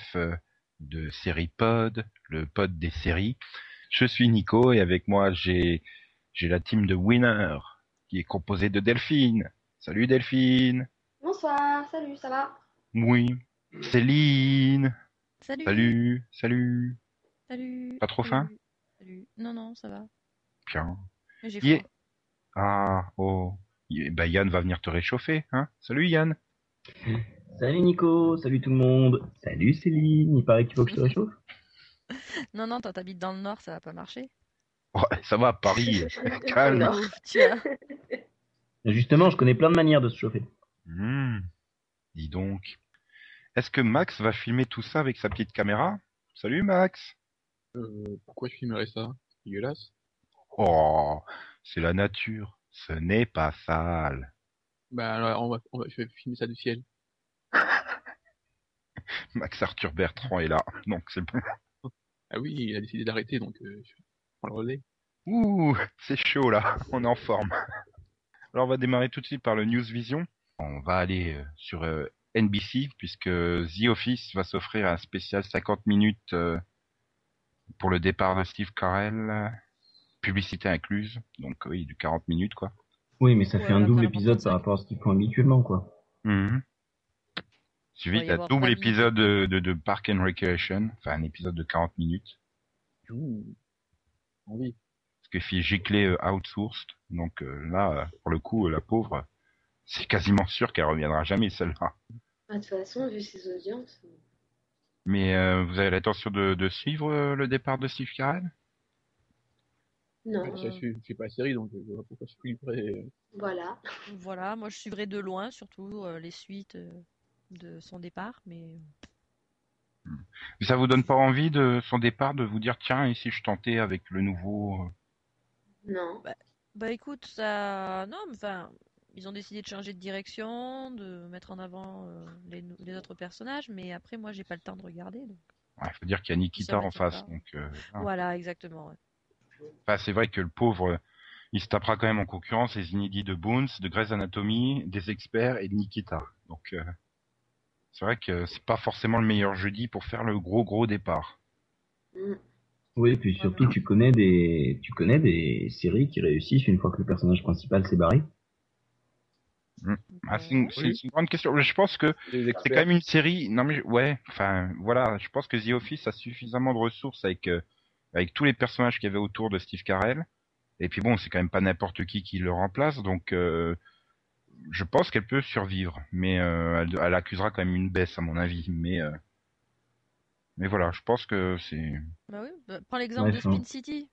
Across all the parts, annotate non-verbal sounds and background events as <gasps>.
29 euh, de Série Pod, le pod des séries. Je suis Nico et avec moi j'ai j'ai la team de Winner qui est composée de Delphine. Salut Delphine. Bonsoir, salut, ça va? Oui. Céline. Salut. Salut, salut. Salut. Pas trop faim? Salut. Non, non, ça va. Bien. J'ai Yeah. Ah, oh. Bah Yann va venir te réchauffer, hein? Salut Yann. Salut Nico, salut tout le monde. Salut Céline, il paraît qu'il faut que je te réchauffe. <laughs> Non, non, toi t'habites dans le nord, ça va pas marcher. Ouais, ça va, Paris, <laughs> <laughs> calme. Non. Ouf, tiens. Justement, je connais plein de manières de se chauffer. Hmm. Dis donc. Est-ce que Max va filmer tout ça avec sa petite caméra? Salut Max. Euh, pourquoi je filmerais ça? C'est dégueulasse. Oh, c'est la nature. Ce n'est pas sale. Bah alors, on va, on va, je vais filmer ça du ciel. <laughs> Max Arthur Bertrand est là, donc c'est bon. Ah oui, il a décidé d'arrêter, donc euh, je prends le relais. Ouh, c'est chaud là, on est en forme. Alors on va démarrer tout de suite par le News Vision. On va aller euh, sur euh, NBC puisque The Office va s'offrir un spécial 50 minutes euh, pour le départ de Steve Carell, publicité incluse, donc oui, du 40 minutes quoi. Oui, mais ça Ouais, fait un double épisode 35. par rapport à ce qu'ils font habituellement, quoi. Mhm. Suivi d'un double épisode de, de, de Park and Recreation, enfin un épisode de 40 minutes, Ouh. Envie. parce que fille giclée euh, outsourced, donc euh, là, euh, pour le coup, euh, la pauvre, c'est quasiment sûr qu'elle reviendra jamais celle-là. Ah, De toute façon, vu ses audiences. Mais euh, vous avez l'intention de, de suivre euh, le départ de Steve Carell? Non, je, suis- je suis pas la série, donc je vois pas pourquoi je voilà. Voilà, moi je suivrai de loin, surtout euh, les suites euh, de son départ, mais Mais Ça vous donne pas envie de son départ de vous dire tiens et si je tentais avec le nouveau euh, Non. bah écoute, ça, non, mais enfin, ils ont décidé de changer de direction, de mettre en avant euh, les, autres personnages, mais après moi j'ai pas le temps de regarder, donc ouais, faut dire qu'il y a Nikita en face, pas. donc euh, voilà, exactement. ouais. Enfin, c'est vrai que le pauvre, euh, il se tapera quand même en concurrence les inédits de Bones, de Grey's Anatomy, des experts et de Nikita. Donc euh, c'est vrai que c'est pas forcément le meilleur jeudi pour faire le gros gros départ. Mm. Oui, et puis surtout, tu connais des, tu connais des séries qui réussissent une fois que le personnage principal s'est barré. Ah, c'est une, grande question. Je pense que c'est quand même une série. Non mais je- ouais, enfin voilà, je pense que The Office a suffisamment de ressources avec euh, avec tous les personnages qu'il y avait autour de Steve Carell. Et puis bon, c'est quand même pas n'importe qui qui le remplace, donc euh, je pense qu'elle peut survivre, mais euh, elle, elle accusera quand même une baisse à mon avis. Mais euh, mais voilà, je pense que c'est Bah oui, bah, prends l'exemple Ouais, de Spin City.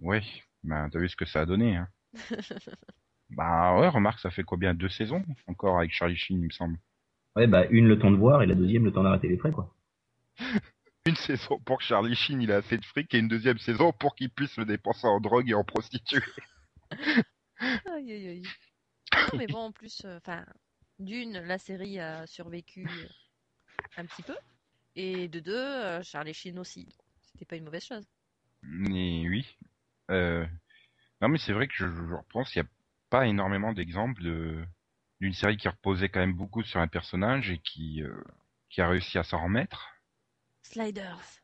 ouais. Ben t'as vu ce que ça a donné, hein. <laughs> bah ouais, remarque, ça fait combien? Deux saisons encore avec Charlie Sheen, il me semble. Ouais, bah une le temps de voir et la deuxième le temps d'arrêter les frais, quoi. <laughs> Une saison pour que Charlie Sheen il a assez de fric et une deuxième saison pour qu'il puisse le dépenser en drogue et en prostituée. <laughs> Aïe, aïe, aïe. Non, <laughs> mais bon, en plus, euh, enfin, d'une, la série a survécu euh, un petit peu, et de deux, euh, Charlie Sheen aussi. C'était pas une mauvaise chose. Mais oui. Euh... Non mais c'est vrai que je, je repense, il n'y a pas énormément d'exemples de d'une série qui reposait quand même beaucoup sur un personnage et qui qui a réussi à s'en remettre. Sliders.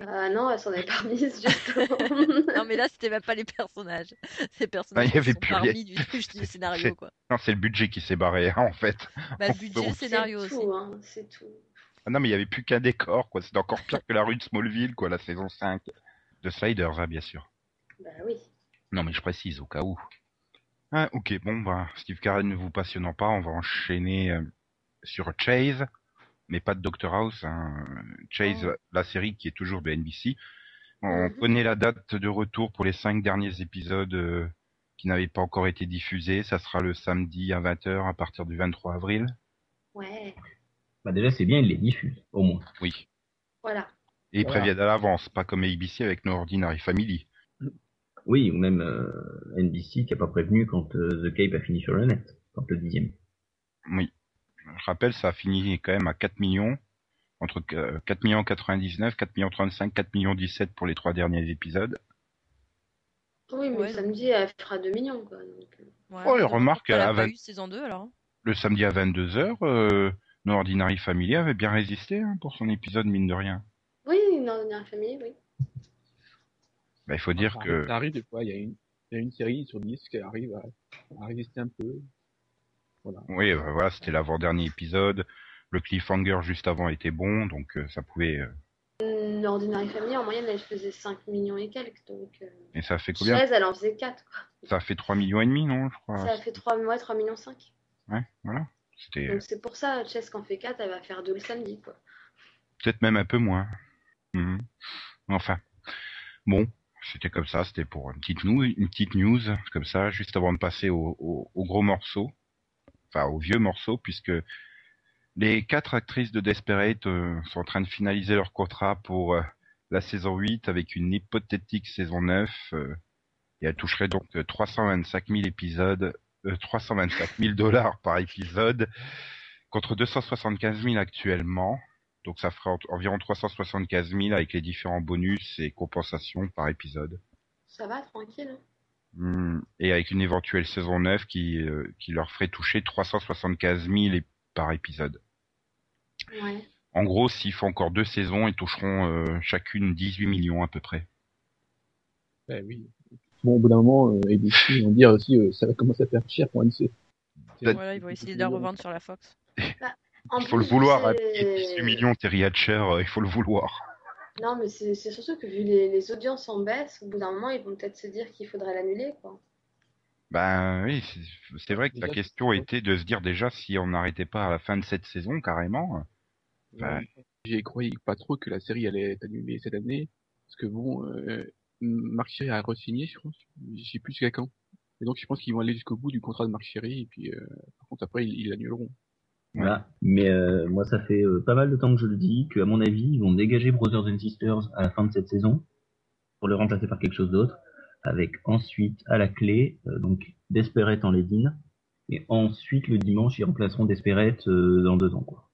Ah non, elle s'en est pas mise, justement. <laughs> Non, mais là, c'était même pas les personnages. Ces personnages il y avait sont plus parmi rien. du, du <laughs> C'est- scénario, quoi. Non, c'est le budget qui s'est barré hein, en fait. Bah, le budget, le scénario c'est aussi. tout, hein, c'est tout. Ah non mais il y avait plus qu'un décor quoi, c'était encore pire que la rue de Smallville quoi, la saison 5 de Sliders hein, bien sûr. Bah oui. Non, mais je précise au cas où. Ah, ok, bon, bah, Steve Carell ne vous passionnant pas, on va enchaîner euh, sur Chase, mais pas de Doctor House. Hein. Chase, Oh. la série qui est toujours de NBC. On Mhm. connaît la date de retour pour les cinq derniers épisodes euh, qui n'avaient pas encore été diffusés. Ça sera le samedi à 20h à partir du 23 avril. Ouais. Bah déjà, c'est bien, il les diffuse, au moins. Oui. Voilà. Et ils Voilà. préviennent à l'avance, pas comme ABC avec No Ordinary Family. Oui, ou même euh, NBC qui a pas prévenu quand euh, The Cape a fini sur le net, quand le dixième. Oui. Je rappelle, ça a fini quand même à 4 millions. Entre euh, 4 millions 99, 4 millions 35, 4 millions 17 pour les trois derniers épisodes. Oui, mais Ouais, samedi, elle fera 2 millions, quoi. donc, euh. Ouais, Oh, et donc, remarque, elle a à pas 20 eu saison 2 alors. le samedi à 22h, euh, No Ordinary Family avait bien résisté hein, pour son épisode, mine de rien. Oui, une ordinaire famille, oui. Bah, il faut dire que Ça arrive des fois, il y a une, il y a une série sur 10 qui arrive à, à résister un peu. Voilà. Oui, euh, voilà, c'était l'avant-dernier épisode. Le cliffhanger juste avant était bon, donc euh, ça pouvait. euh, Une ordinaire famille, en moyenne, elle faisait 5 millions et quelques. Donc, euh, Et ça fait combien Chaise, elle en faisait 4, quoi. Ça fait 3 millions et demi, non, je crois. Ça a fait 3, ouais, 3 millions 5. Ouais, voilà. C'était Donc c'est pour ça, Chess qui en fait 4, elle va faire 2 le samedi, quoi. peut-être même un peu moins. Mhm. Enfin, bon, c'était comme ça. C'était pour une petite news, une petite news comme ça, juste avant de passer au, au- au gros morceau, enfin au vieux morceau, puisque les quatre actrices de Desperate euh, sont en train de finaliser leur contrat pour euh, la saison 8 avec une hypothétique saison 9. euh, et elles toucheraient donc euh, 325 000 épisodes, euh, 325 000 dollars par épisode, contre 275 000 actuellement. Donc ça ferait en- environ 375 000 avec les différents bonus et compensations par épisode. Ça va, tranquille. hein? Hmm, Et avec une éventuelle saison 9 qui, euh, qui leur ferait toucher 375 000 é- par épisode. Ouais. En gros, s'ils font encore deux saisons, ils toucheront euh, chacune 18 millions à peu près. Ben oui. Bon, au bout d'un moment, euh, ABC, ils vont dire aussi, euh, ça va commencer à faire cher pour NC. Voilà, ils vont essayer de la revendre sur la Fox. <laughs> En Il faut le vouloir, à c'est- 18 millions, Terry Hatcher, euh, il faut le vouloir. Non, mais c'est c'est surtout que vu les, les audiences en baisse, au bout d'un moment, ils vont peut-être se dire qu'il faudrait l'annuler, quoi. Ben oui, c'est- c'est vrai que la question était de se dire déjà si on n'arrêtait pas à la fin de cette saison carrément. Ouais. J'y croyais pas trop que la série allait être annulée cette année. Parce que bon, euh, Marc Chéry a re-signé, je pense. Je sais plus jusqu'à quand. Et donc je pense qu'ils vont aller jusqu'au bout du contrat de Marc Chéry. Et puis, euh, par contre, après, ils ils l'annuleront. Voilà. Mais euh, moi, ça fait euh, pas mal de temps que je le dis, qu'à mon avis, ils vont dégager Brothers and Sisters à la fin de cette saison pour le remplacer par quelque chose d'autre, avec ensuite à la clé euh, donc Desperate en lead-in, et ensuite le dimanche ils remplaceront Desperate dans deux ans quoi.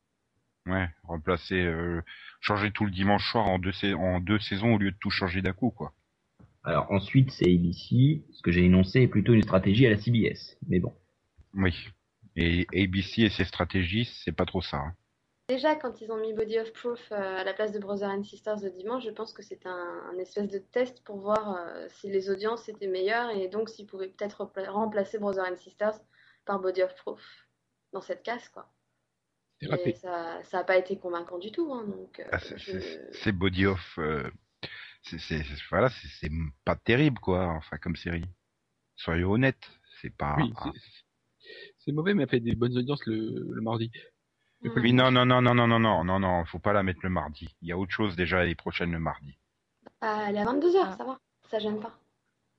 Ouais, remplacer, changer tout le dimanche soir en deux, en deux saisons au lieu de tout changer d'un coup, quoi. Alors ensuite c'est ABC, ce que j'ai énoncé est plutôt une stratégie à la CBS, mais bon. Oui. Et ABC et ses stratégies, c'est pas trop ça. hein. Déjà, quand ils ont mis Body of Proof euh, à la place de Brothers and Sisters le dimanche, je pense que c'était un, un espèce de test pour voir euh, si les audiences étaient meilleures et donc s'ils pouvaient peut-être remplacer Brothers and Sisters par Body of Proof dans cette case, quoi. Et ça ça n'a pas été convaincant du tout, hein, donc euh, Ah, c'est- je- body off. euh, c'est voilà, pas terrible, quoi. Enfin, comme série. Soyons honnêtes, c'est pas. Oui, c'est- c'est mauvais, mais elle fait des bonnes audiences le, le mardi. Mm. Oui, non, non, non, non, non, non, non, non, non, faut pas la mettre le mardi. Il y a autre chose déjà les prochaines le mardi. Ah, elle est à 22h, Ah. ça va, ça gêne pas.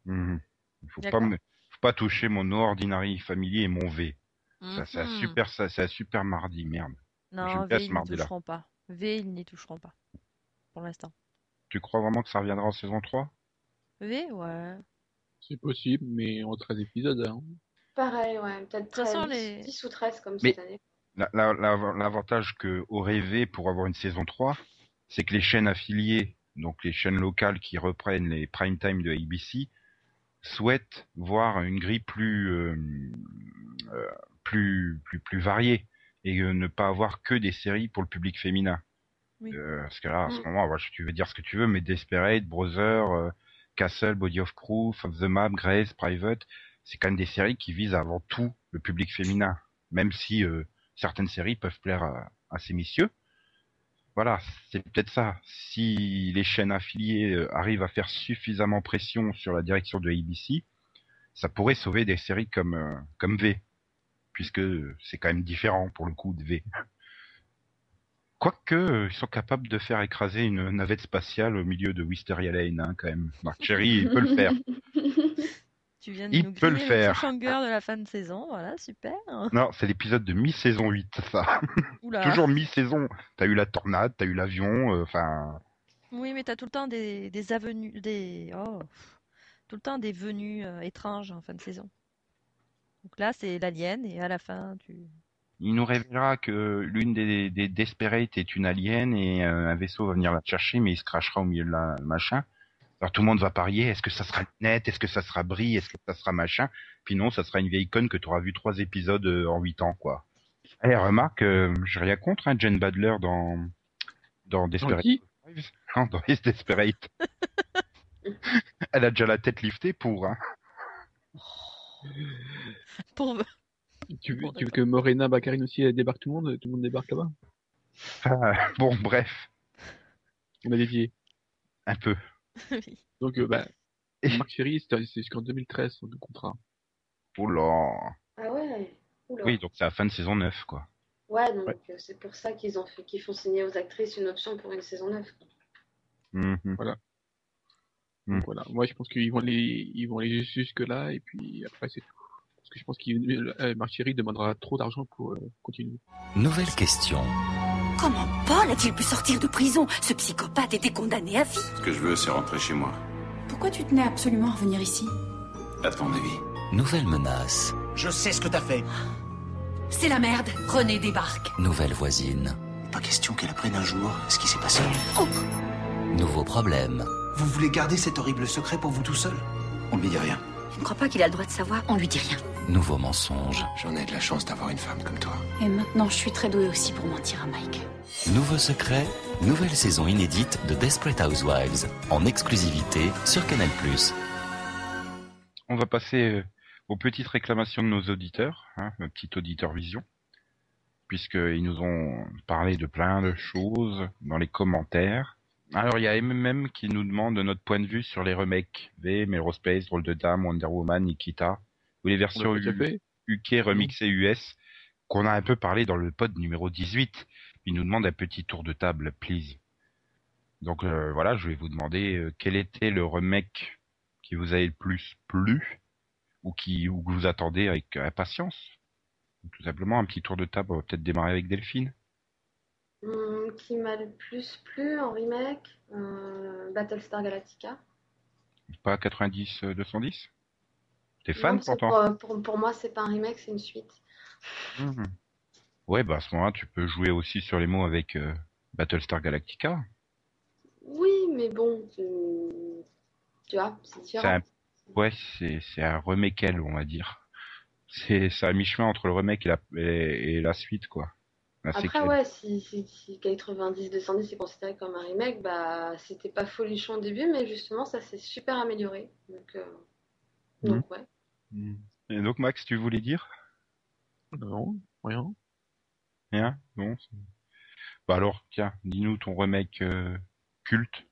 Mhm. Il faut pas me, faut pas toucher mon Ordinary Family et mon V. Ça, c'est un Mhm. super, ça, c'est un super mardi, merde. Non, V, ils n'y toucheront pas. V, ils n'y toucheront pas. Pour l'instant. Tu crois vraiment que ça reviendra en saison 3 V, ouais. C'est possible, mais en 13 épisodes. Hein. Pareil, ouais, peut-être toute façon, 13, les- 10 ou 13 comme Mais- cette année. La- la- la- L'avantage que aurait V pour avoir une saison 3, c'est que les chaînes affiliées, donc les chaînes locales qui reprennent les prime time de ABC, souhaitent voir une grille plus euh, euh, plus plus plus variée et euh, ne pas avoir que des séries pour le public féminin. Oui. Euh, parce que là, à ce Mm. moment, tu veux dire ce que tu veux, mais Desperate, Brother, euh, Castle, Body of Proof, Of the Map, Grace, Private, c'est quand même des séries qui visent avant tout le public féminin, même si euh, certaines séries peuvent plaire à, ces messieurs. Voilà, c'est peut-être ça. Si les chaînes affiliées euh, arrivent à faire suffisamment pression sur la direction de ABC, ça pourrait sauver des séries comme euh, comme V, puisque c'est quand même différent pour le coup de V. Quoique, ils sont capables de faire écraser une navette spatiale au milieu de Wisteria Lane, hein, quand même. Mark Cherry, il peut le faire. <laughs> Tu viens de Il nous peut le griller faire. de la fin de saison, voilà, super. <laughs> Non, c'est l'épisode de mi-saison 8, ça. <laughs> Oula. Toujours mi-saison. T'as eu la tornade, t'as eu l'avion, euh, enfin... Oui, mais t'as tout le temps des, des avenues, des, oh, tout le temps des venues euh, étranges en fin de saison. Donc là, c'est l'alien et à la fin, tu. il nous révélera que l'une des, des Desperate est une alien et euh, un vaisseau va venir la chercher, mais il se crachera au milieu de la machin. Alors tout le monde va parier, est-ce que ça sera net, est-ce que ça sera Brie, est-ce que ça sera machin? Puis non, ça sera une vieille conne que tu auras vu trois épisodes euh, en huit ans, quoi. Eh, remarque, euh, j'ai rien contre hein, Jen Badler dans dans Desperate Housewives. <laughs> Non, dans les Desperate. <laughs> Elle a déjà la tête liftée pour. Hein. <laughs> Pour... Tu, veux, tu veux que Morena Baccarin aussi débarque tout le monde Tout le monde débarque là-bas? Ah, bon, bref, On a dévié. un peu. <laughs> Oui. Donc, euh, bah, Et- Marc Ferry, c'est jusqu'en 2013 son contrat. Oh là. Ah ouais. Oula. Oui, donc c'est la fin de saison 9, quoi. Ouais, donc Ouais. euh, c'est pour ça qu'ils ont fait qu'ils font signer aux actrices une option pour une saison 9. Mhm. Mm. Donc, voilà. Moi, je pense qu'ils vont aller, ils vont aller jusque là, et puis après, c'est tout. Parce que je pense qu'il, euh, Marc Ferry demandera trop d'argent pour euh, continuer. Nouvelle question. Comment Paul a-t-il pu sortir de prison Ce psychopathe était condamné à vie. Ce que je veux, c'est rentrer chez moi. Pourquoi tu tenais absolument à revenir ici À ton avis Nouvelle menace. Je sais ce que t'as fait. C'est la merde. René débarque. Nouvelle voisine. Pas question qu'elle apprenne un jour ce qui s'est passé. Oh, Nouveau problème. Vous voulez garder cet horrible secret pour vous tout seul? On ne lui dit rien. je ne crois pas qu'il a le droit de savoir. On lui dit rien. Nouveau mensonge. J'en ai de la chance d'avoir une femme comme toi. Et maintenant, je suis très douée aussi pour mentir à Mike. Nouveau secret. Nouvelle saison inédite de Desperate Housewives. En exclusivité sur Canal+. On va passer euh, aux petites réclamations de nos auditeurs, hein, le petit auditeur vision, puisqu'ils nous ont parlé de plein de choses dans les commentaires. Alors il y a MMM qui nous demande notre point de vue sur les remakes V, Melrose Place, Drôle de Dame, Wonder Woman, Nikita, ou les On versions l'a déjà U- fait UK remixées US, qu'on a un peu parlé dans le pod numéro 18. Il nous demande un petit tour de table, please. Donc euh, voilà, je vais vous demander euh, quel était le remake qui vous a le plus plu ou qui ou que vous attendez avec impatience? Tout simplement un petit tour de table, on va peut-être démarrer avec Delphine. Hum, qui m'a le plus plu en remake euh, Battlestar Galactica. Pas 90 euh, 210 T'es Non, fan que pourtant pour, pour, pour moi, c'est pas un remake, c'est une suite. Mhm. Ouais, bah à ce moment-là, tu peux jouer aussi sur les mots avec euh, Battlestar Galactica. Oui, mais bon, tu, tu vois, c'est différent. un... Ouais, c'est un remake on va dire. C'est à mi-chemin entre le remake et la, et, et la suite, quoi. Après, ouais, si, si, si 90-210 est considéré comme un remake, bah, c'était pas folichon au début, mais justement, ça s'est super amélioré. Donc, euh, donc ouais. Mhm. Et donc, Max, tu voulais dire? Non, rien. Rien? Non c'est- Bah alors, tiens, dis-nous ton remake euh, culte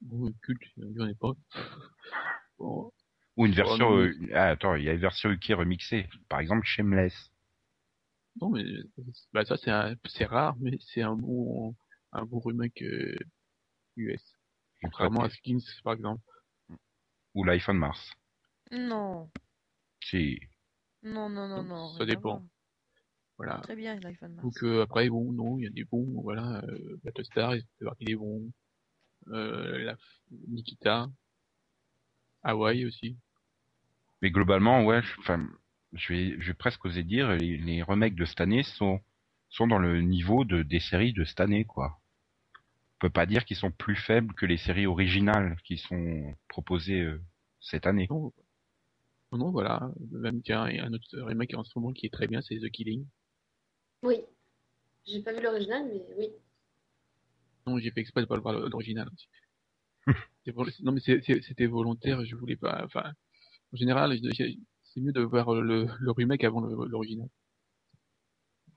Bon, culte, j'en ai pas. Bon, ou une Oh, version. non, euh, Ah, attends, il y a une version UK remixée. Par exemple, Shameless. non, mais bah, ça, c'est rare, mais c'est un bon, un bon remake euh, US. Contrairement à Skins, par exemple. Ou Life on Mars. Non, Si. non, non, non, non. Ça dépend. Voilà. Très bien, l'iPhone Mars. Donc euh, après, bon, non, il y a des bons, voilà, euh, Battlestar, il partie des bons. Euh, la Nikita, Hawaii aussi. Mais globalement, ouais, je, enfin, je vais, je vais presque oser dire, les, les remakes de cette année sont, sont dans le niveau de, des séries de cette année, quoi. On peut pas dire qu'ils sont plus faibles que les séries originales qui sont proposées euh, cette année. Non, non, non, voilà, même tiens, il y a un autre remake en ce moment qui est très bien, c'est The Killing. Oui. J'ai pas vu l'original, mais oui. Non, j'ai fait exprès de pas le voir l'original <laughs> non, mais c'était volontaire, je voulais pas, enfin, en général, c'est mieux de voir le, le remake avant l'original.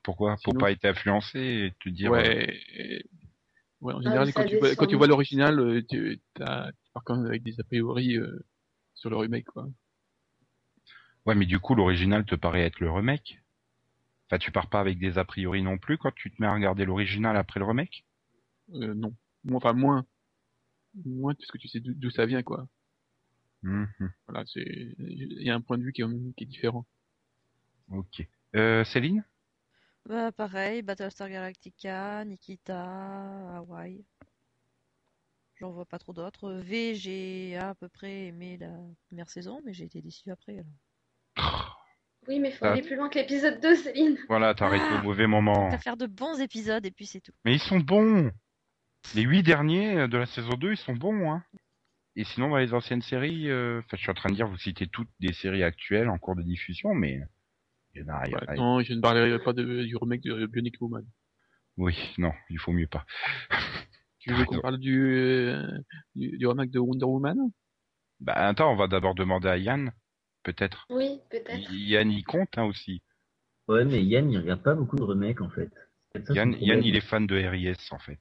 Pourquoi? Pour pas être influencé et te dire. euh, Ouais, et- ouais, en Ah, général, quand tu, vois, descend quand tu vois vite. l'original, euh, tu pars quand même avec des a priori euh, sur le remake, quoi. Ouais, mais du coup, l'original te paraît être le remake. Enfin, tu pars pas avec des a priori non plus quand tu te mets à regarder l'original après le remake? Euh, non. Moi, Enfin, moins. Moins, parce que tu sais d'où ça vient, quoi. Mhm. Voilà, c'est, il y a un point de vue qui est, qui est différent. Ok. Euh, Céline? Bah, pareil, Battlestar Galactica, Nikita, Hawaii. J'en vois pas trop d'autres. V, j'ai à peu près aimé la première saison, mais j'ai été déçu après. alors. Oui, mais faut Ah. aller plus loin que l'épisode 2, Céline. Voilà, t'as arrêté Ah au mauvais moment. T'as faire de bons épisodes et puis c'est tout. Mais ils sont bons Les huit derniers de la saison 2, ils sont bons, hein Et sinon, dans les anciennes séries, euh, enfin, je suis en train de dire, vous citez toutes des séries actuelles en cours de diffusion, mais il y en a, il y en a- Ouais, non, je ne parlerai pas de, du remake de Bionic Woman. Oui, non, il faut mieux pas. <laughs> Tu veux qu'on parle du, euh, du, du remake de Wonder Woman? Bah attends, on va d'abord demander à Yann, peut-être. Oui, peut-être. Yann y compte hein, aussi. Ouais, mais Yann, il regarde pas beaucoup de remakes en fait. Ça, Yann. Yann, il est fan de RIS en fait.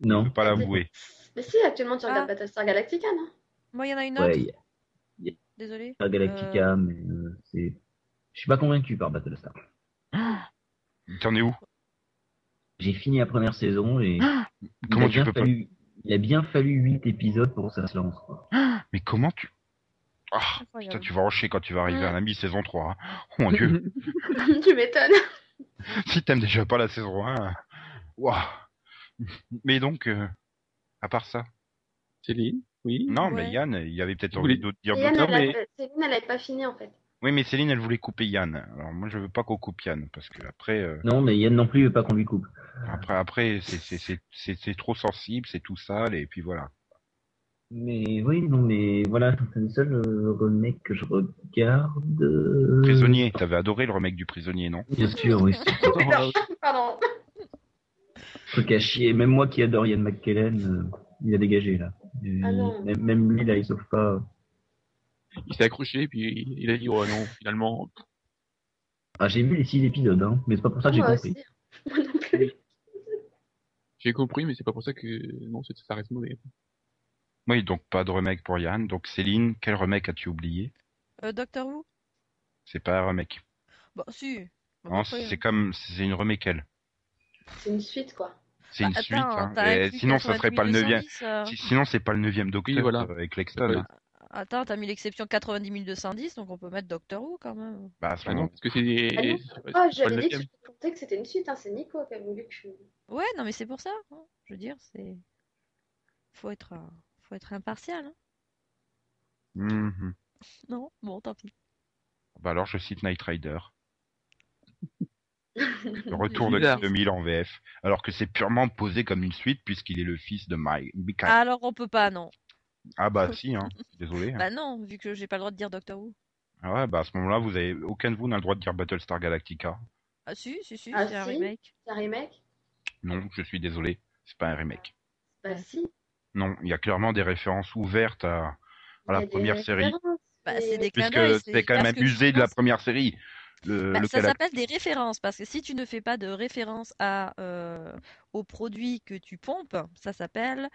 Non. Il peut pas l'avouer. Mais si, actuellement, tu regardes Ah. Battlestar Galactica, non? Moi, il y en a une autre. Ouais, il y a Désolée. pas Galactica, mais euh, c'est. Je suis pas convaincu par Battlestar. T'en es où? J'ai fini la première saison et il Comment a tu bien peux pas fallu, il a bien fallu 8 épisodes pour que ça se lance. quoi. Mais comment tu... Ah, putain, tu vas encher quand tu vas arriver Ouais. à la mi-saison 3. hein. Oh mon dieu. <laughs> Tu m'étonnes. <laughs> si t'aimes déjà pas la saison 1... Waouh. Mais donc, euh, à part ça... Céline Oui. Non, mais. Yann, il y avait peut-être envie de dire Yann, d'autres... elle mais- a- Céline, elle avait pas fini, en fait. Oui, mais Céline, elle voulait couper Yann. Alors moi, je veux pas qu'on coupe Yann, parce que après... euh, Non, mais Yann non plus, il veut pas qu'on lui coupe. Après, après, c'est c'est c'est c'est c'est trop sensible, c'est tout sale, et puis voilà. Mais oui, non, mais voilà, c'est le seul euh, remake que je regarde. euh, Prisonnier, t'avais adoré le remake du prisonnier, non? Bien sûr, oui. <laughs> Pardon. truc à chier. Même moi qui adore Yann McKellen, euh, il a dégagé là. Et Ah non. même, même lui là, il sauve pas. Il s'est accroché, puis il a dit, oh non, finalement, Ah, j'ai vu les 6 épisodes, hein, mais c'est pas pour ça que j'ai compris. aussi. Moi non plus. j'ai compris, mais c'est pas pour ça que, non, c'est- ça reste mauvais. Oui, donc pas de remake pour Yann. Donc Céline, quel remake as-tu oublié? Euh, Doctor Who? C'est pas un remake. Bah, si. Bah, Non, c'est comme c'est une remake elle. C'est une suite, quoi. C'est bah, une attends, suite. Hein. Et sinon, ça serait pas le 98 neuvième. 210, euh. Si- Sinon, c'est pas le neuvième Docteur Oui, voilà. euh, avec Lexton. Ouais. hein. Attends, t'as mis l'exception 90 210, donc on peut mettre Doctor Who quand même. Bah à ce Ah non, moment. parce que c'est, Ah c'est Oh, c'est j'avais dit que je que c'était une suite, hein. C'est Nico qui a voulu que je... Ouais, non, mais c'est pour ça. hein. Je veux dire, c'est. Faut être, euh, faut être impartial. hein. Mhm. Non? Bon, tant pis. Bah alors, je cite Night Rider. <laughs> Le retour de Bizarre. l'an 2000 en VF, alors que c'est purement posé comme une suite puisqu'il est le fils de Mike. Mika. Alors on peut pas, non. Ah bah <laughs> si, hein. désolé. hein. Bah non, vu que j'ai pas le droit de dire Doctor Who. Ah ouais, bah à ce moment-là, vous avez aucun de vous n'a le droit de dire Battlestar Galactica. Ah si, si, si, Ah, c'est un remake. C'est un remake? Non, je suis désolé, c'est pas un remake. Bah si. Non, il y a clairement des références ouvertes à, la première série, Bah, mais- c'est des puisque c'est quand même amusé de la première série. Le, Bah, le ça s'appelle des références parce que si tu ne fais pas de référence à euh, au produit que tu pompes, ça s'appelle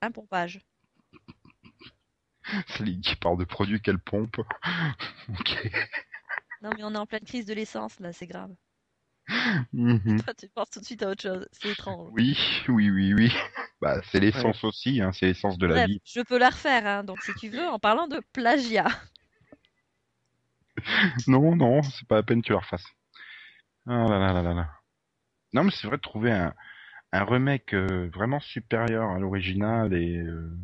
un pompage. <laughs> Céline qui parle de produits qu'elle pompe. <laughs> ok. Non mais on est en pleine crise de l'essence là, c'est grave. <laughs> Mhm. Toi tu penses tout de suite à autre chose, c'est étrange. Oui, oui, oui, oui. Bah, c'est l'essence aussi, hein, c'est l'essence de la Bref, vie. je peux la refaire, hein, donc si tu veux, en parlant de plagiat. <laughs> Non, non, c'est pas la peine que tu la refasses. Ah là là là là là. Non, mais c'est vrai de trouver un, un remake euh, vraiment supérieur à l'original et... euh,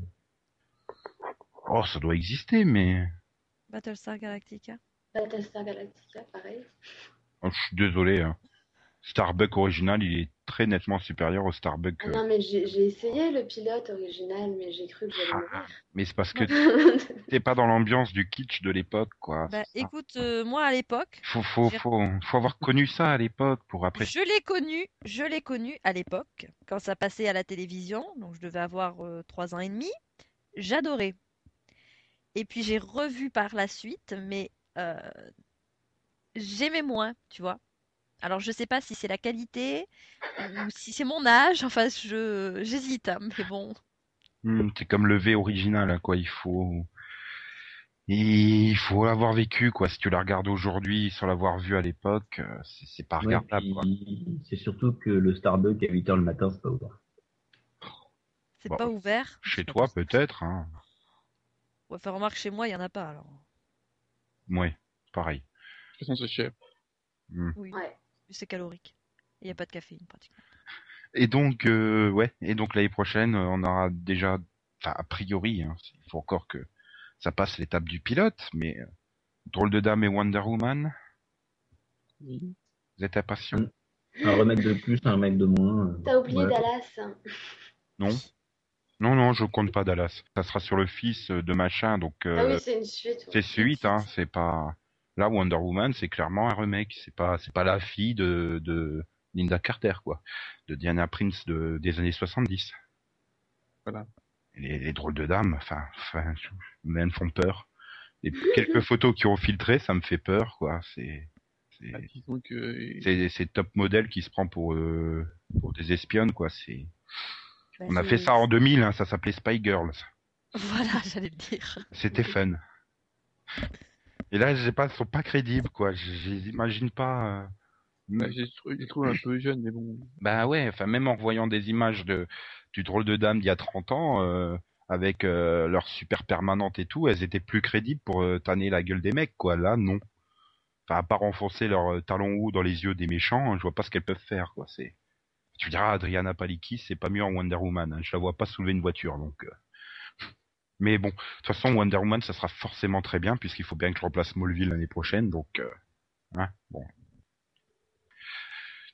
Oh, ça doit exister, mais... Battlestar Galactica. Battlestar Galactica, pareil. Oh, je suis désolé. Hein. Starbuck original, il est très nettement supérieur au Starbuck. Ah euh, Non, mais j'ai essayé le pilote original, mais j'ai cru que j'allais mourir. Mais c'est parce que <laughs> t'es pas dans l'ambiance du kitsch de l'époque, quoi. Bah écoute, euh, moi à l'époque, Faut, faut, faut, faut avoir connu ça à l'époque pour après. je l'ai connu, je l'ai connu à l'époque, quand ça passait à la télévision, donc je devais avoir euh, trois ans et demi. J'adorais. Et puis j'ai revu par la suite, mais euh, j'aimais moins, tu vois. Alors je sais pas si c'est la qualité ou si c'est mon âge, enfin je j'hésite, hein, mais bon. Hmm, c'est comme le V original, hein, quoi. Il faut, il faut l'avoir vécu, quoi. Si tu la regardes aujourd'hui sans l'avoir vu à l'époque, euh, c'est c'est pas Ouais, regardable, C'est surtout que le Starbucks à 8h le matin, c'est pas ouvert. C'est Bon, pas ouvert? Chez toi, peut-être, hein. Ouais, enfin, remarque, chez moi, il y en a pas, alors. Ouais, pareil. De toute façon, c'est cher. Hmm. Oui, Ouais. C'est calorique. Il n'y a pas de caféine, pratiquement. Et donc, euh, ouais. Et donc l'année prochaine, euh, on aura déjà, enfin, a priori, hein, il faut encore que ça passe l'étape du pilote, mais euh, Drôle de Dame et Wonder Woman, Oui. vous êtes impatients Un remake de plus, un remake de moins. euh, T'as oublié. Dallas. Non Non, non, je compte pas Dallas. Ça sera sur le fils de machin, donc. Ah oui, c'est une suite. c'est suite, hein. C'est pas. Là, Wonder Woman, c'est clairement un remake. C'est pas, c'est pas la fille de, de Linda Carter, quoi, de Diana Prince de, des années 70. Voilà. Les, les drôles de dames, enfin, enfin, même font peur. Et quelques <laughs> photos qui ont filtré, ça me fait peur, quoi. C'est, c'est, Bah, c'est top modèle qui se prend pour, euh, pour des espionnes, quoi. C'est, Bah, on a fait ça en 2000, hein, ça s'appelait Spy Girls. Voilà, <laughs> j'allais le dire. C'était fun. Et là, j'ai pas, ils sont pas crédibles, quoi. J'imagine pas. euh, bah, j'ai trou- j'ai trouvé un peu jeune, mais bon. Bah ouais, enfin même en voyant des images de du drôle de dame d'il y a 30 ans, euh, avec euh, leur super permanente et tout, elles étaient plus crédibles pour euh, tanner la gueule des mecs, quoi. Là, non. Enfin, à part enfoncer leur euh, talon haut dans les yeux des méchants, je vois pas ce qu'elles peuvent faire, quoi. C'est. Tu diras, Adriana Palicki, c'est pas mieux en Wonder Woman. hein. Je la vois pas soulever une voiture, donc. Mais bon, de toute façon, Wonder Woman, ça sera forcément très bien, puisqu'il faut bien que je remplace Smallville l'année prochaine, donc. euh, hein, bon.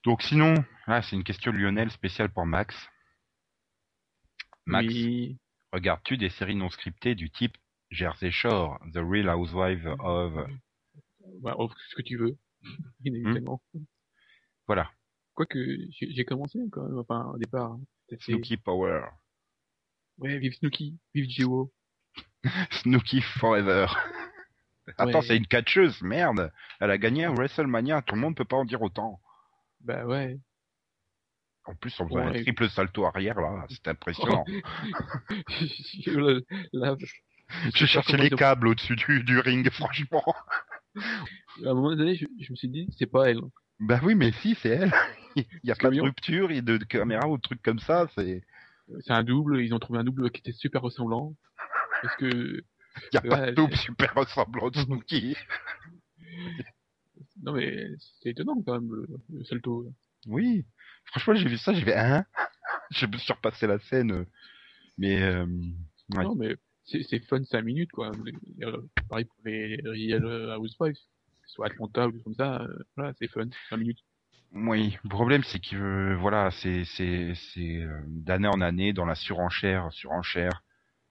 Donc sinon, là, c'est une question Lionel spéciale pour Max. Max, Oui. regardes-tu des séries non scriptées du type Jersey Shore, The Real Housewives of... Bah, offre ce que tu veux. <laughs> Inévitablement. Voilà, Quoique, j'ai commencé quand même, enfin, au départ. hein. Snooki Power. Ouais, vive Snooki, vive Geo. <laughs> Snooki Forever. Attends, Ouais. c'est une catcheuse, merde. Elle a gagné à WrestleMania, tout le monde peut pas en dire autant. Bah ouais. En plus, on faisait un triple salto arrière, là, c'est impressionnant. <laughs> là, cherché comment les câbles au-dessus du, du ring, <laughs> franchement. À un moment donné, je, je me suis dit, c'est pas elle. Bah oui, mais si, c'est elle. Il y a pas de rupture, et de, de caméra ou de trucs comme ça, c'est... C'est un double, ils ont trouvé un double qui était super ressemblant. Parce que, Il y a pas de double super ressemblant de Snooki. <laughs> non mais, c'est étonnant quand même, le, le salto. Oui. Franchement, j'ai vu ça, j'ai fait, hein? Je me suis repassé la scène. euh, Mais, euh, ouais. Non mais, c'est fun 5 minutes, quoi. Les- pareil pour les Real Housewives. Soit Atlanta ou comme ça, euh, voilà, c'est fun, 5 minutes. Oui, le problème c'est que euh, voilà, c'est c'est c'est euh, d'année en année dans la surenchère, surenchère.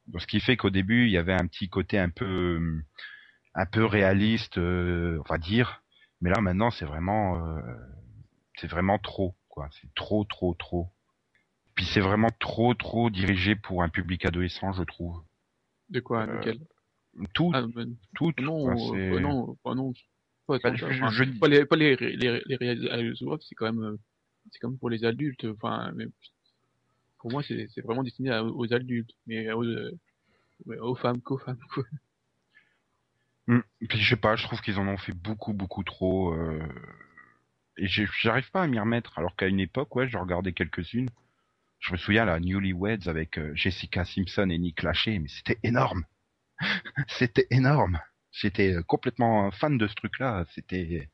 Donc, ce qui fait qu'au début il y avait un petit côté un peu un peu réaliste, euh, on va dire. Mais là maintenant c'est vraiment euh, c'est vraiment trop quoi. C'est trop trop trop. Puis c'est vraiment trop trop dirigé pour un public adolescent, je trouve. De quoi, Euh, lequel? Tout Ah, ben, tout. non, quoi, euh, c'est- euh, non, pas non. Pas, Bah, je- je- pas les, pas les, les, les, Housewives, c'est quand même, euh, c'est pour les adultes. Enfin, mais pour moi, c'est vraiment destiné à- aux adultes, mais aux, euh, aux femmes qu'aux femmes. Quoi. Puis je sais pas, je trouve qu'ils en ont fait beaucoup, beaucoup trop. euh, Et j'arrive pas à m'y remettre. Alors qu'à une époque, ouais, je regardais quelques-unes. Je me souviens, la Newlyweds avec Jessica Simpson et Nick Lachey, mais c'était énorme. <laughs> c'était énorme. J'étais euh, complètement fan de ce truc-là. C'était,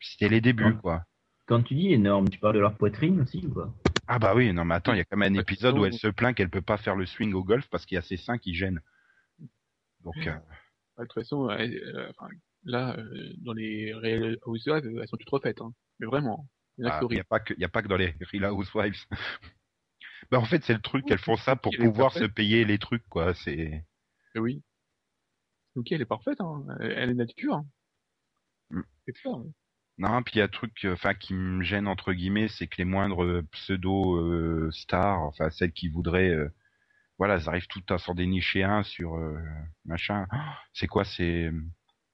c'était les débuts, Ouais. quoi. Quand tu dis énorme, tu parles de leur poitrine aussi ou pas? Ah bah oui, non mais attends, il y a quand même un épisode où elle se plaint qu'elle peut pas faire le swing au golf parce qu'il y a ses seins qui gênent. Donc, euh, de toute façon, euh, euh, là, euh, dans les Real Housewives, euh, elles sont toutes refaites, hein. Mais vraiment. Il y en a Ah, n'y a pas que, il y a pas que dans les Real Housewives. <laughs> bah, en fait, c'est le truc, elles font ça pour pouvoir se payer les trucs, quoi. C'est, oui. Ok, elle est parfaite, hein. Elle, est nature. Hein. Mm. C'est hein. non, puis il y a un truc, euh, enfin, qui me gêne, entre guillemets, c'est que les moindres euh, pseudo, euh, stars, enfin, celles qui voudraient, euh, voilà, elles arrivent toutes à s'en dénicher un sur, euh, machin. Ah, C'est quoi, c'est,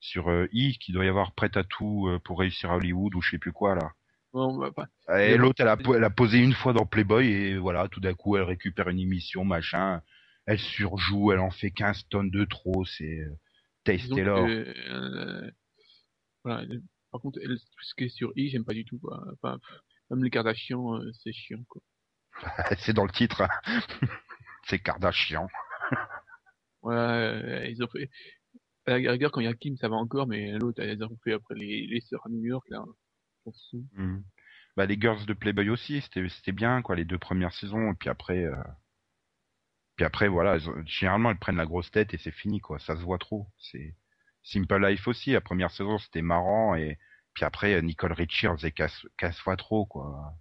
sur I, qui doit y avoir prête à tout pour réussir à Hollywood ou je sais plus quoi, là. Non, bah, Et l'autre, elle a, elle a posé une fois dans Playboy et voilà, tout d'un coup, elle récupère une émission, machin. Elle surjoue, elle en fait 15 tonnes de trop, c'est Taste Taylor. euh, voilà. Par contre, elle, tout ce qui est sur I, j'aime pas du tout, quoi. Enfin, pff, même les Kardashians, euh, c'est chiant, quoi. <laughs> c'est dans le titre. hein. <laughs> c'est Kardashian. Ouais, ils ont fait, à la rigueur, quand il y a Kim, ça va encore, mais l'autre, elles ont fait après les, les sœurs à New York, là. Hmm. Bah, les Girls de Playboy aussi, c'était c'était bien, quoi, les deux premières saisons. Et puis après, euh, puis après, voilà, elles généralement, elles prennent la grosse tête et c'est fini, quoi. Ça se voit trop. C'est Simple Life aussi, la première saison, c'était marrant. Et puis après, Nicole Richie, elle faisait casse, casse fois trop, quoi.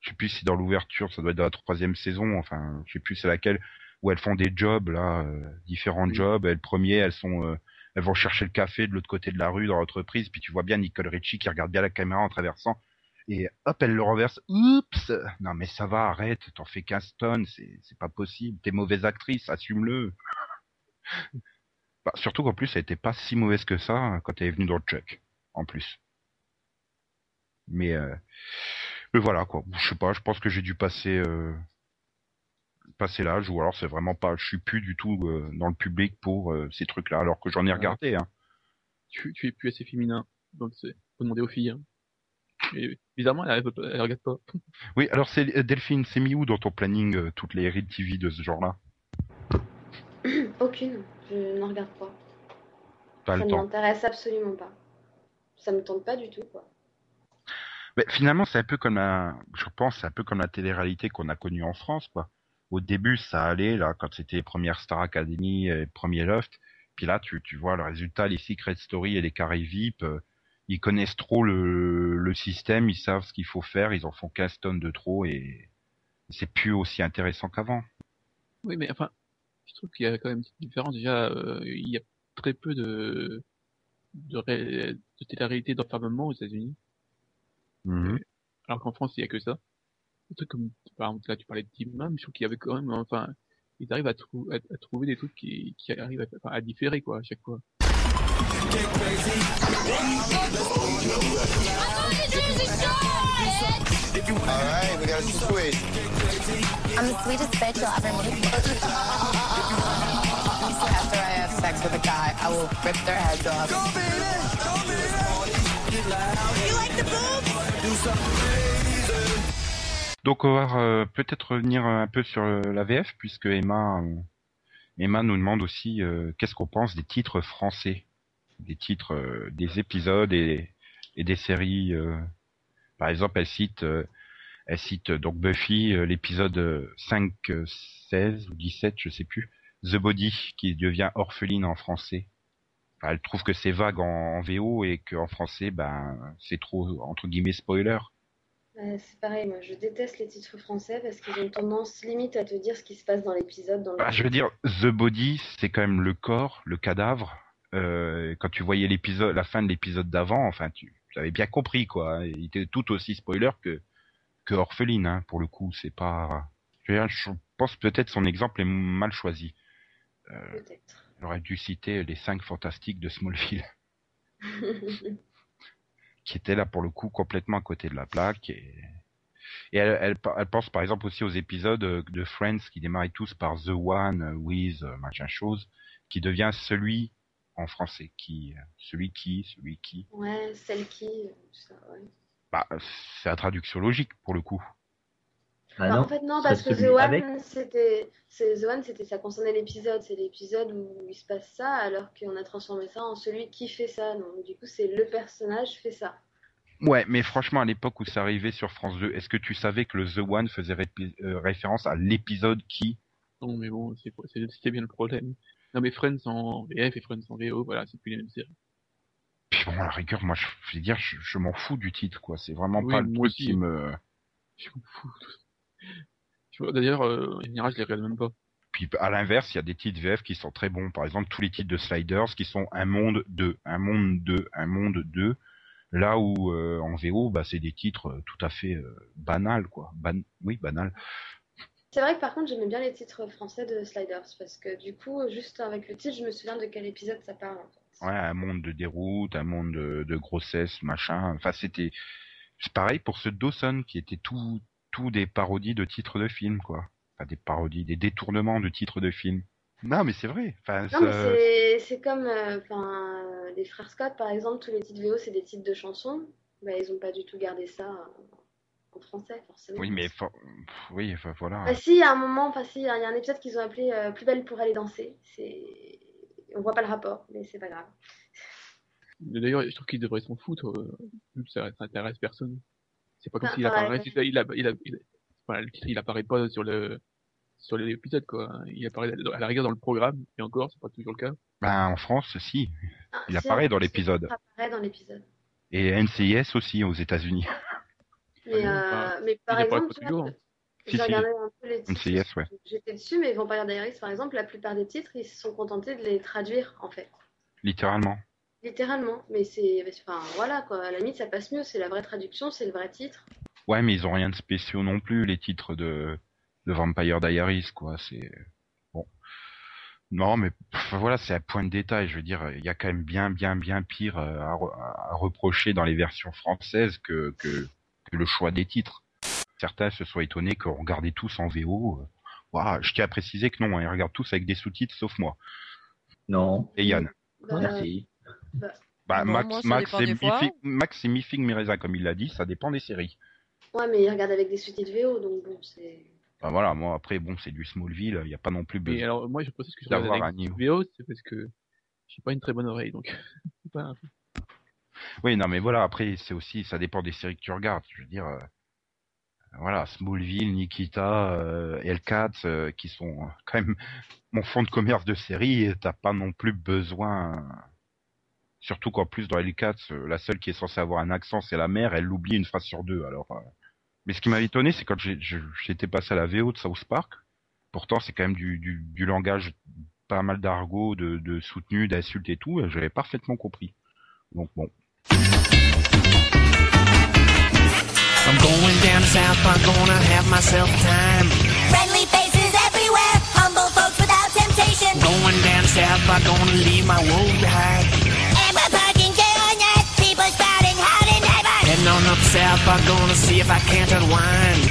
Je sais plus si dans l'ouverture, ça doit être dans la troisième saison, enfin, je sais plus c'est laquelle. où elles font des jobs là, euh, différents jobs. Et le premier, elles sont, euh, elles vont chercher le café de l'autre côté de la rue dans l'entreprise. Puis tu vois bien Nicole Richie qui regarde bien la caméra en traversant. Et hop, elle le renverse. Oups Non mais ça va, arrête, t'en fais 15 tonnes, c'est pas possible. T'es mauvaise actrice, assume-le. Bah, surtout qu'en plus, elle était pas si mauvaise que ça hein, quand elle est venue dans le Chuck, en plus. Mais, euh, mais voilà quoi. Je sais pas, je pense que j'ai dû passer euh, passer l'âge ou alors c'est vraiment pas. Je suis plus du tout euh, dans le public pour ces trucs-là, alors que j'en ai regardé. Hein. Tu, tu es plus assez féminin, donc c'est faut demander aux filles. Hein. Et bizarrement, elle, elle, elle regarde pas. Oui, alors c'est euh, Delphine, c'est mis où dans ton planning euh, toutes les real TV de ce genre-là? <coughs> Aucune, je n'en regarde pas. Pas ça le ne m'intéresse absolument pas. Ça me tente pas du tout, quoi. Mais finalement, c'est un peu comme la, je pense, c'est un peu comme la télé-réalité qu'on a connue en France, quoi. Au début, ça allait, là, quand c'était les premières Star Academy, et les premiers Loft. Puis là, tu, tu vois le résultat, les Secret Story et les carrés VIP, euh, ils connaissent trop le, le système, ils savent ce qu'il faut faire, ils en font 15 tonnes de trop et c'est plus aussi intéressant qu'avant. Oui, mais enfin, je trouve qu'il y a quand même une petite différence. Déjà, euh, il y a très peu de de, ré... de télé-réalité d'enfermement aux États-Unis. Mhm. Alors qu'en France, il y a que ça. Des trucs comme, par exemple, là, tu parlais de Team Mom, je trouve qu'il y avait quand même, enfin, ils arrivent à, trou- à, à trouver des trucs qui, qui arrivent à, à différer, quoi, à chaque fois. Donc on va euh, peut-être revenir un peu sur euh, la VF puisque Emma euh, Emma nous demande aussi euh, qu'est-ce qu'on pense des titres français, des titres euh, des épisodes et, et des séries. euh. Par exemple, elle cite euh, elle cite donc Buffy l'épisode euh, 5 euh, 16 ou 17, je sais plus, The Body qui devient orpheline en français. Enfin, elle trouve que c'est vague en, en VO et qu'en français ben c'est trop entre guillemets spoiler. C'est pareil, moi je déteste les titres français parce qu'ils ont tendance limite à te dire ce qui se passe dans l'épisode. Dans le... Bah, je veux dire, The Body, c'est quand même le corps, le cadavre. Euh, quand tu voyais l'épisode, la fin de l'épisode d'avant, enfin, tu, avais bien compris, quoi. Il était tout aussi spoiler que que Orpheline, hein, pour le coup. C'est pas. Je, pense peut-être son exemple est mal choisi. Euh, elle aurait dû citer les cinq fantastiques de Smallville, <laughs> qui étaient là pour le coup complètement à côté de la plaque. Et, et elle, elle, elle pense par exemple aussi aux épisodes euh, de Friends qui démarraient tous par The One euh, with euh, machin chose, qui devient celui en français, qui, euh, celui qui, celui qui. ouais, celle qui, euh, tout ça, ouais. Bah, c'est la traduction logique pour le coup. Bah Bah, non, en fait, non, ce parce que The One, avec. c'était, c'est- The One, c'était, ça concernait l'épisode, c'est l'épisode où il se passe ça, alors qu'on a transformé ça en celui qui fait ça. Donc, du coup, c'est le personnage fait ça. Ouais, mais franchement, à l'époque où ça arrivait sur France 2, est-ce que tu savais que le The One faisait euh, référence à l'épisode qui? Non, mais bon, c'est c'est- c'était bien le problème. Non, mais Friends en VF et Friends en VO, voilà, c'est plus les mêmes séries. Puis bon, à la rigueur, moi, je, je veux dire, je, je m'en fous du titre, quoi. C'est vraiment Oui, pas le truc qui me. Je m'en fous. <laughs> D'ailleurs, euh, en général, je les regarde même pas. Puis à l'inverse, il y a des titres VF qui sont très bons. Par exemple, tous les titres de Sliders qui sont un monde 2, un monde 2, un monde 2. Là où euh, en VO, bah, c'est des titres euh, tout à fait euh, banals, quoi. Ban... Oui, banal. C'est vrai que par contre, j'aimais bien les titres français de Sliders, parce que du coup, juste avec le titre, je me souviens de quel épisode ça parle, en fait. Ouais, un monde de déroute, un monde de, de grossesse, machin. Enfin, c'était c'est pareil pour ce Dawson qui était tout tout des parodies de titres de films, quoi. Enfin, des parodies, des détournements de titres de films. Non, mais c'est vrai. Enfin, Non, ça- mais c'est, comme, euh, euh, les frères Scott, par exemple, tous les titres VO, c'est des titres de chansons. Bah, ils ont pas du tout gardé ça euh, en français, forcément. Oui, mais for- oui, enfin, voilà. Bah si, à un moment, enfin si, il y a un épisode qu'ils ont appelé euh, Plus belle pour aller danser. C'est... On voit pas le rapport, mais c'est pas grave. Mais D'ailleurs, je trouve qu'il devrait s'en foutre, euh, ça, ça intéresse personne. C'est pas comme Ah, s'il apparaît, ouais. il, a, il, a, il, a, il a- voilà, le titre, il apparaît pas sur le, sur l'épisode, quoi. Il apparaît à la rigueur dans le programme, et encore, c'est pas toujours le cas. Ben, en France, si. Ah, Il si, apparaît dans l'épisode. Il apparaît dans l'épisode. Et NCIS aussi aux États-Unis. Mais, Ah, euh, mais par exemple, J'ai regardé un peu les titres. Ouais. J'étais dessus, mais Vampire Diaries, par exemple, la plupart des titres, ils se sont contentés de les traduire, en fait. Littéralement. Littéralement. Mais c'est. Enfin, voilà, quoi. À la limite, ça passe mieux. C'est la vraie traduction, c'est le vrai titre. Ouais, mais ils ont rien de spéciaux non plus, les titres de, de Vampire Diaries, quoi. C'est bon. Non, mais pff, voilà, c'est à point de détail. Je veux dire, il y a quand même bien, bien, bien pire euh, à, re- à reprocher dans les versions françaises que, que, que le choix des titres. Certains se sont étonnés qu'on regardait tous en VO. euh. Ouah, je tiens à préciser que non, hein, ils regardent tous avec des sous-titres, sauf moi. Non. Et Yann. Bah, Merci. bah, Bah, Non, Max, moi, et des fois. mi-fi- Max et mi-figue, mi-raisin, comme il l'a dit, ça dépend des séries. ouais, mais ils regardent avec des sous-titres VO, donc bon, c'est. Bah, voilà, moi après, bon, c'est du Smallville, il n'y a pas non plus Mais besoin. alors, moi, je précise que je regarde D'avoir avec un niveau. VO, c'est parce que j'ai pas une très bonne oreille, donc. <laughs> Oui, non, mais voilà, après, c'est aussi, ça dépend des séries que tu regardes. Je veux dire, euh, voilà, Smallville, Nikita, euh, Hellcat, euh, qui sont euh, <laughs> quand même mon fond de commerce de série, et t'as pas non plus besoin. Surtout qu'en plus, dans Hellcat, euh, la seule qui est censée avoir un accent, c'est la mère, elle l'oublie une phrase sur deux, alors. Mais ce qui m'avait étonné, c'est quand j'étais passé à la VO de South Park. Pourtant, c'est quand même du, du, langage, pas mal d'argot, de, de soutenu, d'insultes et tout, j'avais parfaitement compris. Donc bon. I'm going down to South Park, gonna have myself time. Friendly faces everywhere, humble folks without temptation. Going down to South Park, gonna leave my woe behind. And we're parking on that, people spouting howdy neighbor. Heading on up to South Park, gonna see if I can't unwind.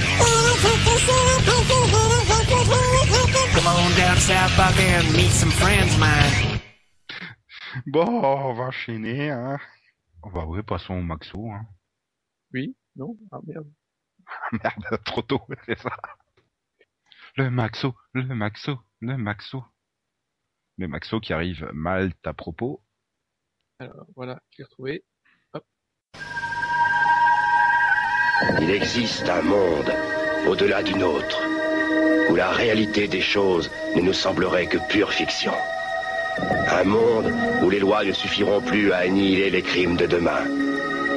Come on down to South Park and meet some friends of mine. Bon, on va enchaîner, hein. On va, oui, passons au Maxo, hein. Oui? Non? Ah merde. <laughs> Merde, trop tôt, <laughs> c'est ça. Le Maxo, le Maxo, le Maxo. Le Maxo qui arrive mal à propos. Alors, voilà, je l'ai retrouvé. Il existe un monde au-delà du nôtre, où la réalité des choses ne nous semblerait que pure fiction. Un monde où les lois ne suffiront plus à annihiler les crimes de demain.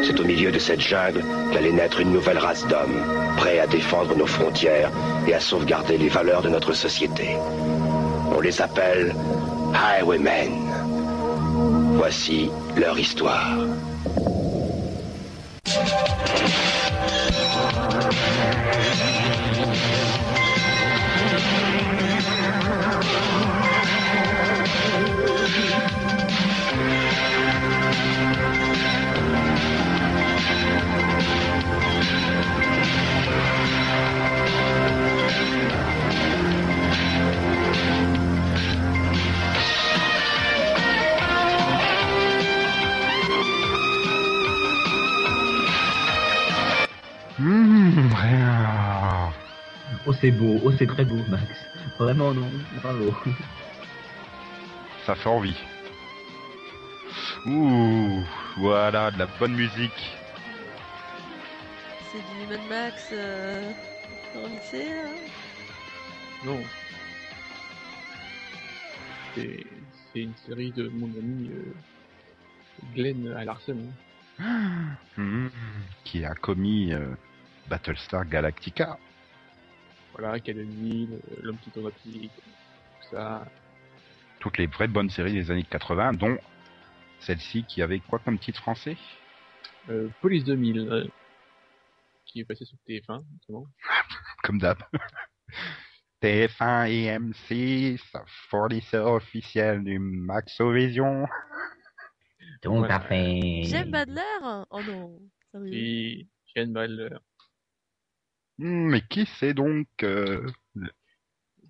C'est au milieu de cette jungle qu'allait naître une nouvelle race d'hommes, prêts à défendre nos frontières et à sauvegarder les valeurs de notre société. On les appelle Highwaymen. Voici leur histoire. Beau. Oh, c'est très beau, Max. Vraiment, non. Bravo. Ça fait envie. Ouh, voilà, de la bonne musique. C'est du Mad Max euh, remixé, là Non. C'est, une série de mon ami euh, Glenn à Larson. hein. <gasps> Hum, qui a commis euh, Battlestar Galactica. Voilà, Academy, l'homme photographique, tout ça. Toutes les vraies bonnes séries des années 80, dont celle-ci qui avait quoi comme titre français? Euh, Police 2000, euh, qui est passé sur TF1, notamment. <laughs> Comme d'hab. <laughs> TF1 et M6, fournisseur officiel du Maxovision. Tout à fait. J'aime Badler Oh non, sérieux. Et Shane Butler. Hmm, mais qui c'est donc euh,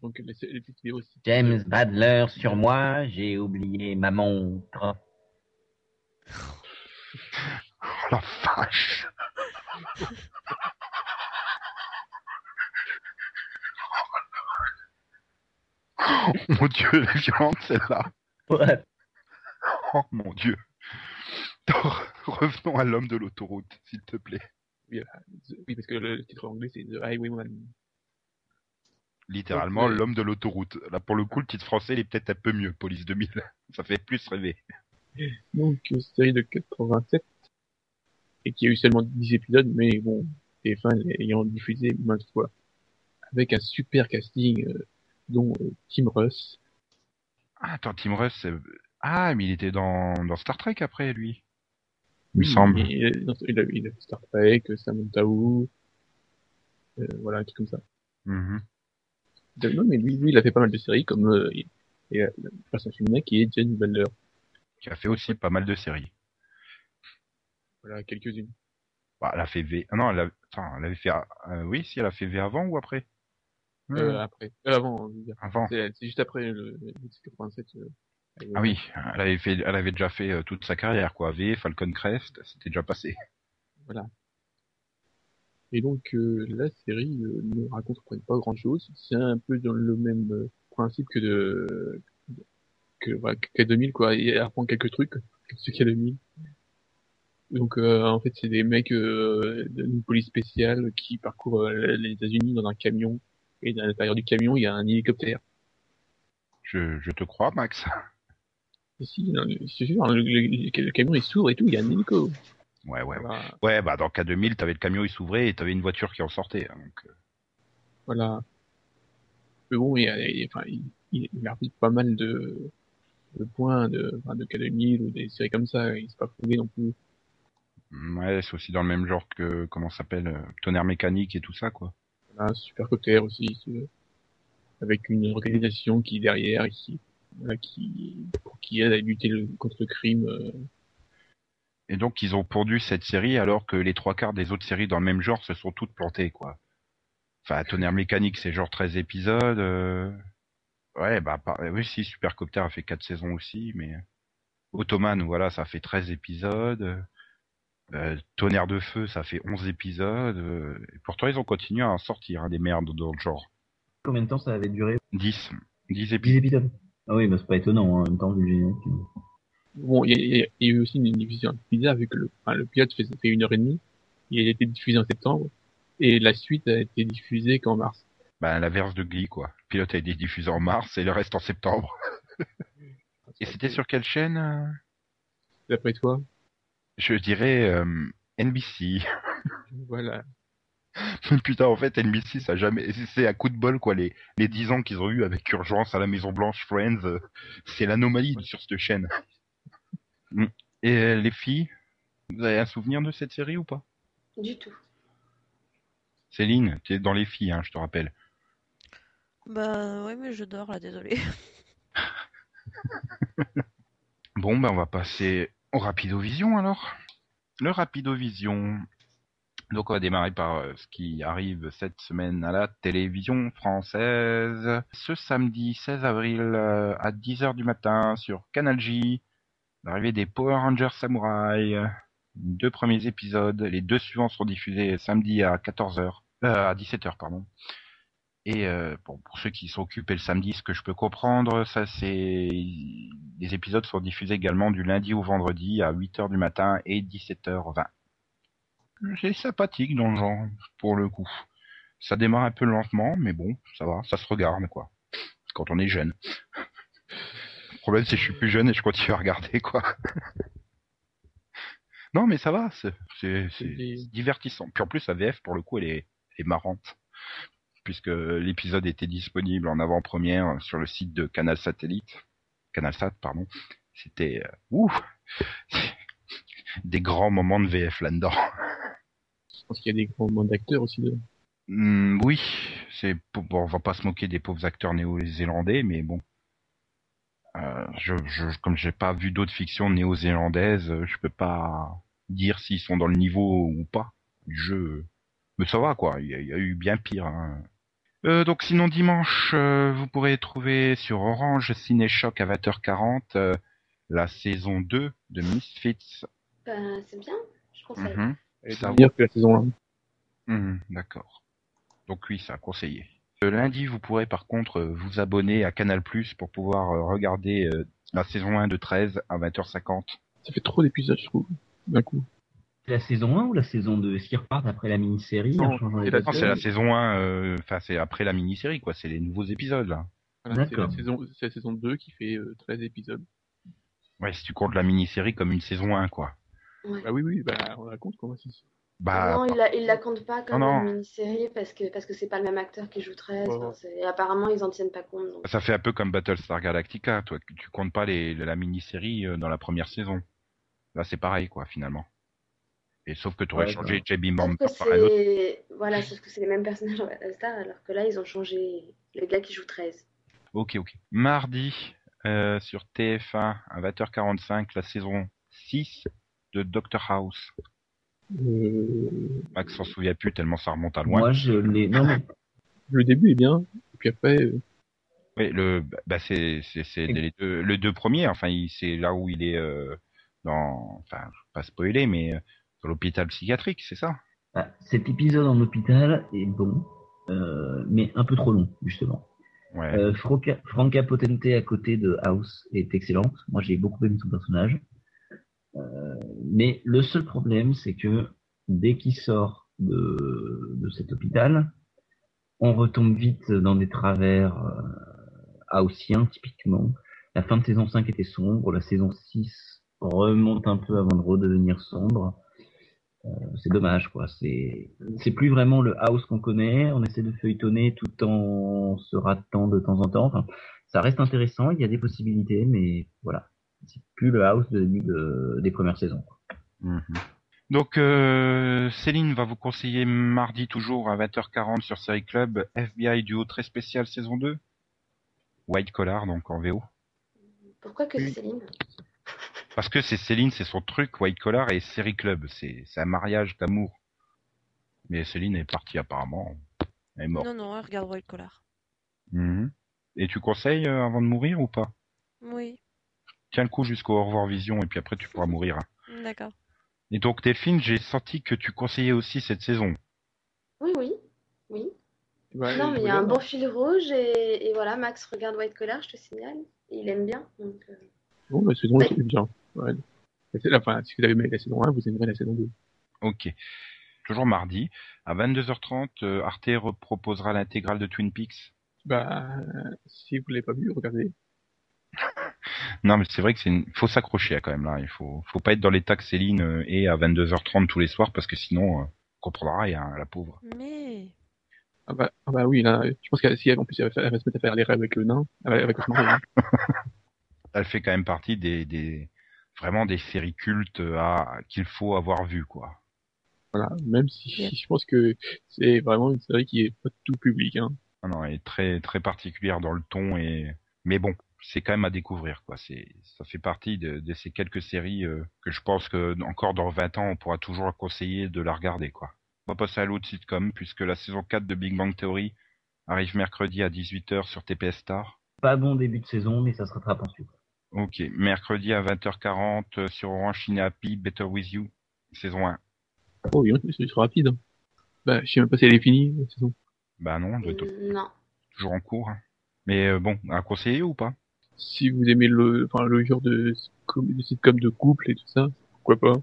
Donc, les, les petites vidéos aussi. James Badler sur moi, j'ai oublié ma montre. Oh la vache Oh mon dieu, elle est violente celle-là Ouais. Oh mon dieu Revenons à l'homme de l'autoroute, s'il te plaît. Oui, euh, oui, parce que le titre anglais c'est The Highwayman. Littéralement, euh, l'homme de l'autoroute. Là, pour le coup, le titre français, il est peut-être un peu mieux, Police 2000. <laughs> Ça fait plus rêver. Donc, euh, série de 87, et qui a eu seulement 10 épisodes, mais bon, TF1 ayant diffusé maintes fois. avec un super casting, euh, dont euh, Tim Russ. Ah, attends, Tim Russ, c'est- ah, mais il était dans, dans Star Trek après, lui. Il me Oui, semble. Il, il a, il a fait Star Trek, Samantha Woo, euh, voilà, un truc comme ça. Mhm. De- Non, mais lui, lui, il a fait pas mal de séries, comme euh, il- et euh, le personnage féminin qui est Jen Butler. Qui a fait aussi pas mal de séries. Voilà, quelques-unes. Bah, elle a fait V. Ah non, elle, a... Attends, elle avait fait. euh, oui, si elle a fait V avant ou après? Euh, Hmm. après. Euh, avant. Avant. C'est juste après le, le 87. Euh, Ah oui, elle avait fait, elle avait déjà fait euh, toute sa carrière, quoi. V, Falcon Crest, c'était déjà passé. Voilà. Et donc, euh, la série euh, ne raconte pas grand chose. C'est un peu dans le même euh, principe que de, que, voilà, que 2000, quoi. Et elle apprend quelques trucs, a 2000. Donc, euh, en fait, c'est des mecs euh, d'une police spéciale qui parcourent euh, les États-Unis dans un camion. Et à l'intérieur du camion, il y a un hélicoptère. Je, je te crois, Max. Si, non, c'est sûr, le, le- le camion il s'ouvre et tout, il y a un hélico. Ouais, ouais, ouais. Voilà. Ouais, bah dans K2000, t'avais le camion, il s'ouvrait et t'avais une voiture qui en sortait. hein, donc, euh, Voilà. Mais bon, il, a- il- enfin, il, il il arbitre pas mal de, de points de, de K2000 ou des séries comme ça. Il s'est pas prouvé non plus. Ouais, c'est aussi dans le même genre que, comment ça s'appelle, euh, tonnerre mécanique et tout ça, quoi. Voilà, Supercopter aussi, si tu veux. avec une organisation qui est derrière ici, qui, qui aide à lutter le- contre le crime. euh, Et donc, ils ont pondu cette série alors que les trois quarts des autres séries dans le même genre se sont toutes plantées, quoi. Enfin, tonnerre mécanique, c'est genre 13 épisodes. euh, Ouais, bah, par- oui, si, Supercopter a fait 4 saisons aussi, mais... Ottoman, voilà, ça fait 13 épisodes. Euh, Tonnerre de Feu, ça fait 11 épisodes. euh, Et pourtant, ils ont continué à en sortir, hein, des merdes dans le genre. Combien de temps ça avait duré? 10. 10 10 épisodes. Ah oui, bah c'est pas étonnant hein, en même temps vu le générique. Bon, il y, a- y y eu aussi une diffusion bizarre vu que le, enfin, le pilote fait, fait une heure et demie. Il a été diffusé en septembre. Et la suite a été diffusée qu'en mars. Bah, l'inverse de Glee, quoi. Le pilote a été diffusé en mars et le reste en septembre. <laughs> et c'était sur quelle chaîne euh? D'après toi? Je dirais euh, NBC. Voilà. <laughs> Putain, en fait, NBC, ça a jamais, c'est à coup de bol, quoi. Les, les 10 ans qu'ils ont eu avec Urgence à la Maison Blanche, Friends, euh, c'est l'anomalie sur cette chaîne. Mm. Et euh, les filles, vous avez un souvenir de cette série ou pas? Du tout. Céline, t'es dans les filles, hein, je te rappelle. Bah ouais, mais je dors là, désolé. <laughs> Bon, ben on va passer au Rapidovision alors. Le Rapidovision. Donc on va démarrer par euh, ce qui arrive cette semaine à la télévision française. Ce samedi 16 avril euh, à 10h du matin sur Canal J. L'arrivée des Power Rangers Samurai. Deux premiers épisodes. Les deux suivants seront diffusés samedi à 14h. Euh, à 17h, pardon. Et euh, pour ceux qui occupés le samedi, ce que je peux comprendre, ça c'est les épisodes sont diffusés également du lundi au vendredi à 8h du matin et 17h20. C'est sympathique dans le genre pour le coup. Ça démarre un peu lentement, mais bon, ça va, ça se regarde quoi. Quand on est jeune. Le problème c'est que je suis plus jeune et je continue à regarder quoi. <laughs> non mais ça va, c'est divertissant. Puis en plus la VF pour le coup elle est, elle est marrante puisque l'épisode était disponible en avant-première sur le site de Canal Satellite, CanalSat, pardon. C'était euh, ouh, <laughs> des grands moments de VF là-dedans. <laughs> Je pense qu'il y a des grands moments d'acteurs aussi dedans. Hmm, oui, c'est bon, on va pas se moquer des pauvres acteurs néo-zélandais, mais bon. Euh, je, je, comme j'ai pas vu d'autres fictions néo-zélandaises, je peux pas dire s'ils sont dans le niveau ou pas du jeu. Mais ça va quoi, il y, a- il y a eu bien pire. hein. Euh, donc sinon dimanche, euh, vous pourrez trouver sur Orange Ciné Choc à 20h40 euh, la saison 2 de Misfits. Ben, c'est bien, je conseille. Mhm. Elle est meilleure que la saison 1. Mhm, D'accord. Donc oui, ça a conseillé. Le lundi, vous pourrez par contre euh, vous abonner à Canal Plus pour pouvoir euh, regarder euh, la saison 1 de 13 à 20h50. Ça fait trop d'épisodes, je trouve, d'un coup. C'est la saison 1 ou la saison 2 Est-ce qu'ils repartent après la mini-série Non, c'est la- c'est saison 1, euh, enfin c'est après la mini-série quoi, c'est les nouveaux épisodes là. Voilà, c'est la c'est la saison 2 qui fait euh, 13 épisodes. Ouais, si tu comptes la mini-série comme une saison 1 quoi. Ouais. Bah oui, oui, bah on la compte comment c'est. Bah, non, il la, il la compte pas comme Non, non. une mini-série parce que parce que c'est pas le même acteur qui joue 13. Ouais. enfin, c'est- et apparemment, ils en tiennent pas compte. donc. ça fait un peu comme Battlestar Galactica, toi. Tu comptes pas les, la mini-série euh, dans la première saison. Là, c'est pareil, quoi, finalement. Et sauf que tu aurais Ouais, changé bah. J.B. Bamber que par un autre. c'est voilà, sauf que c'est les mêmes personnages dans Star, alors que là, ils ont changé le gars qui joue 13. Ok, ok. Mardi, euh, sur TF1, à 20h45, la saison 6 de Doctor House. Euh, Max s'en souvient plus tellement ça remonte à loin. Moi, je l'ai. Non, mais le début est bien, et puis après, euh, Oui, le, bah, c'est, c'est, c'est les deux, le deux premiers. Enfin, il, c'est là où il est euh, dans, enfin, je vais pas spoiler, mais euh, dans l'hôpital psychiatrique, c'est ça? ah, cet épisode en hôpital est bon, euh, mais un peu trop long, justement. Ouais. Euh, Franca, Franca Potente à côté de House est excellente. Moi, j'ai beaucoup aimé son personnage. Euh, mais le seul problème, c'est que dès qu'il sort de, cet hôpital, on retombe vite dans des travers euh, haussiens, typiquement. La fin de saison 5 était sombre, la saison 6 remonte un peu avant de redevenir sombre. Euh, c'est dommage, quoi. C'est, c'est plus vraiment le house qu'on connaît. On essaie de feuilletonner tout en se ratant de temps en temps. Enfin, ça reste intéressant. Il y a des possibilités, mais voilà. C'est plus le house de début de- des premières saisons. quoi. Mhm. Donc, euh, Céline va vous conseiller mardi toujours à 20h40 sur Série Club FBI duo très spécial saison 2. White Collar, donc en VO. Pourquoi que Céline? Parce que c'est Céline, c'est son truc, White Collar et Série Club. C'est, c'est un mariage d'amour. Mais Céline est partie apparemment. Elle est morte. Non, non, elle regarde White Collar. Mhm. Et tu conseilles euh, avant de mourir ou pas? Oui, Tiens le coup jusqu'au au revoir vision et puis après tu pourras mourir. hein. d'accord. Et donc Delphine, j'ai senti que tu conseillais aussi cette saison. Oui, oui, oui. ouais, non, mais il y a un bon fil rouge et, et voilà, Max regarde White Collar, je te signale. Il aime bien. Donc, euh, Bon, la saison est bien. Ouais. Enfin, si vous avez aimé la saison 1, vous aimerez la saison 2. Ok. Toujours mardi, à 22h30, euh, Arte reproposera l'intégrale de Twin Peaks. Bah, si vous l'avez pas vu, regardez. <laughs> Non, mais c'est vrai que c'est une... faut s'accrocher hein, quand même là. Il faut, faut pas être dans l'état que Céline euh, est à 22h30 tous les soirs parce que sinon, euh, on comprendra rien, la pauvre. Mais Ah bah, ah bah oui, là, je pense qu'elle, si elle, en plus, elle va, elle va se mettre à faire les rêves avec le nain, elle va, elle va hein. <laughs> Elle fait quand même partie des, des vraiment des séries cultes à qu'il faut avoir vu quoi. Voilà, même si je pense que c'est vraiment une série qui est pas tout public, hein. Ah non, elle est très très particulière dans le ton et mais bon, c'est quand même à découvrir quoi. C'est ça fait partie de, de ces quelques séries euh, que je pense que encore dans 20 ans on pourra toujours conseiller de la regarder quoi. On va passer à l'autre sitcom puisque la saison 4 de Big Bang Theory arrive mercredi à 18h sur TPS Star. Pas bon début de saison, mais ça se rattrape ensuite. Ok, mercredi à 20h40 euh, sur Orange Cine Happy Better With You saison 1. Oh oui, c'est rapide. Bah, je sais même pas si elle est finie, la saison. Bah non, elle doit être euh, non. toujours en cours. hein. Mais euh, bon, à conseiller ou pas? Si vous aimez le, enfin, le genre de, de sitcom de couple et tout ça, pourquoi pas.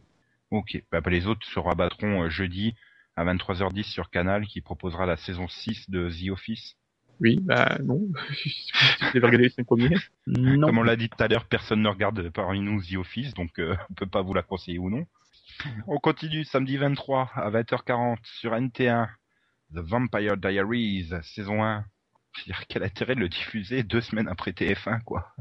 Ok, bah, bah, les autres se rabattront euh, jeudi à 23h10 sur Canal qui proposera la saison 6 de The Office. Oui, bah, non. <laughs> si vous avez regardé les cinq premiers. Non. Comme on l'a dit tout à l'heure, personne ne regarde parmi nous The Office, donc euh, on peut pas vous la conseiller ou non. On continue samedi 23 à 20h40 sur NT1, The Vampire Diaries, saison 1. Dire, quel intérêt de le diffuser deux semaines après TF1, quoi.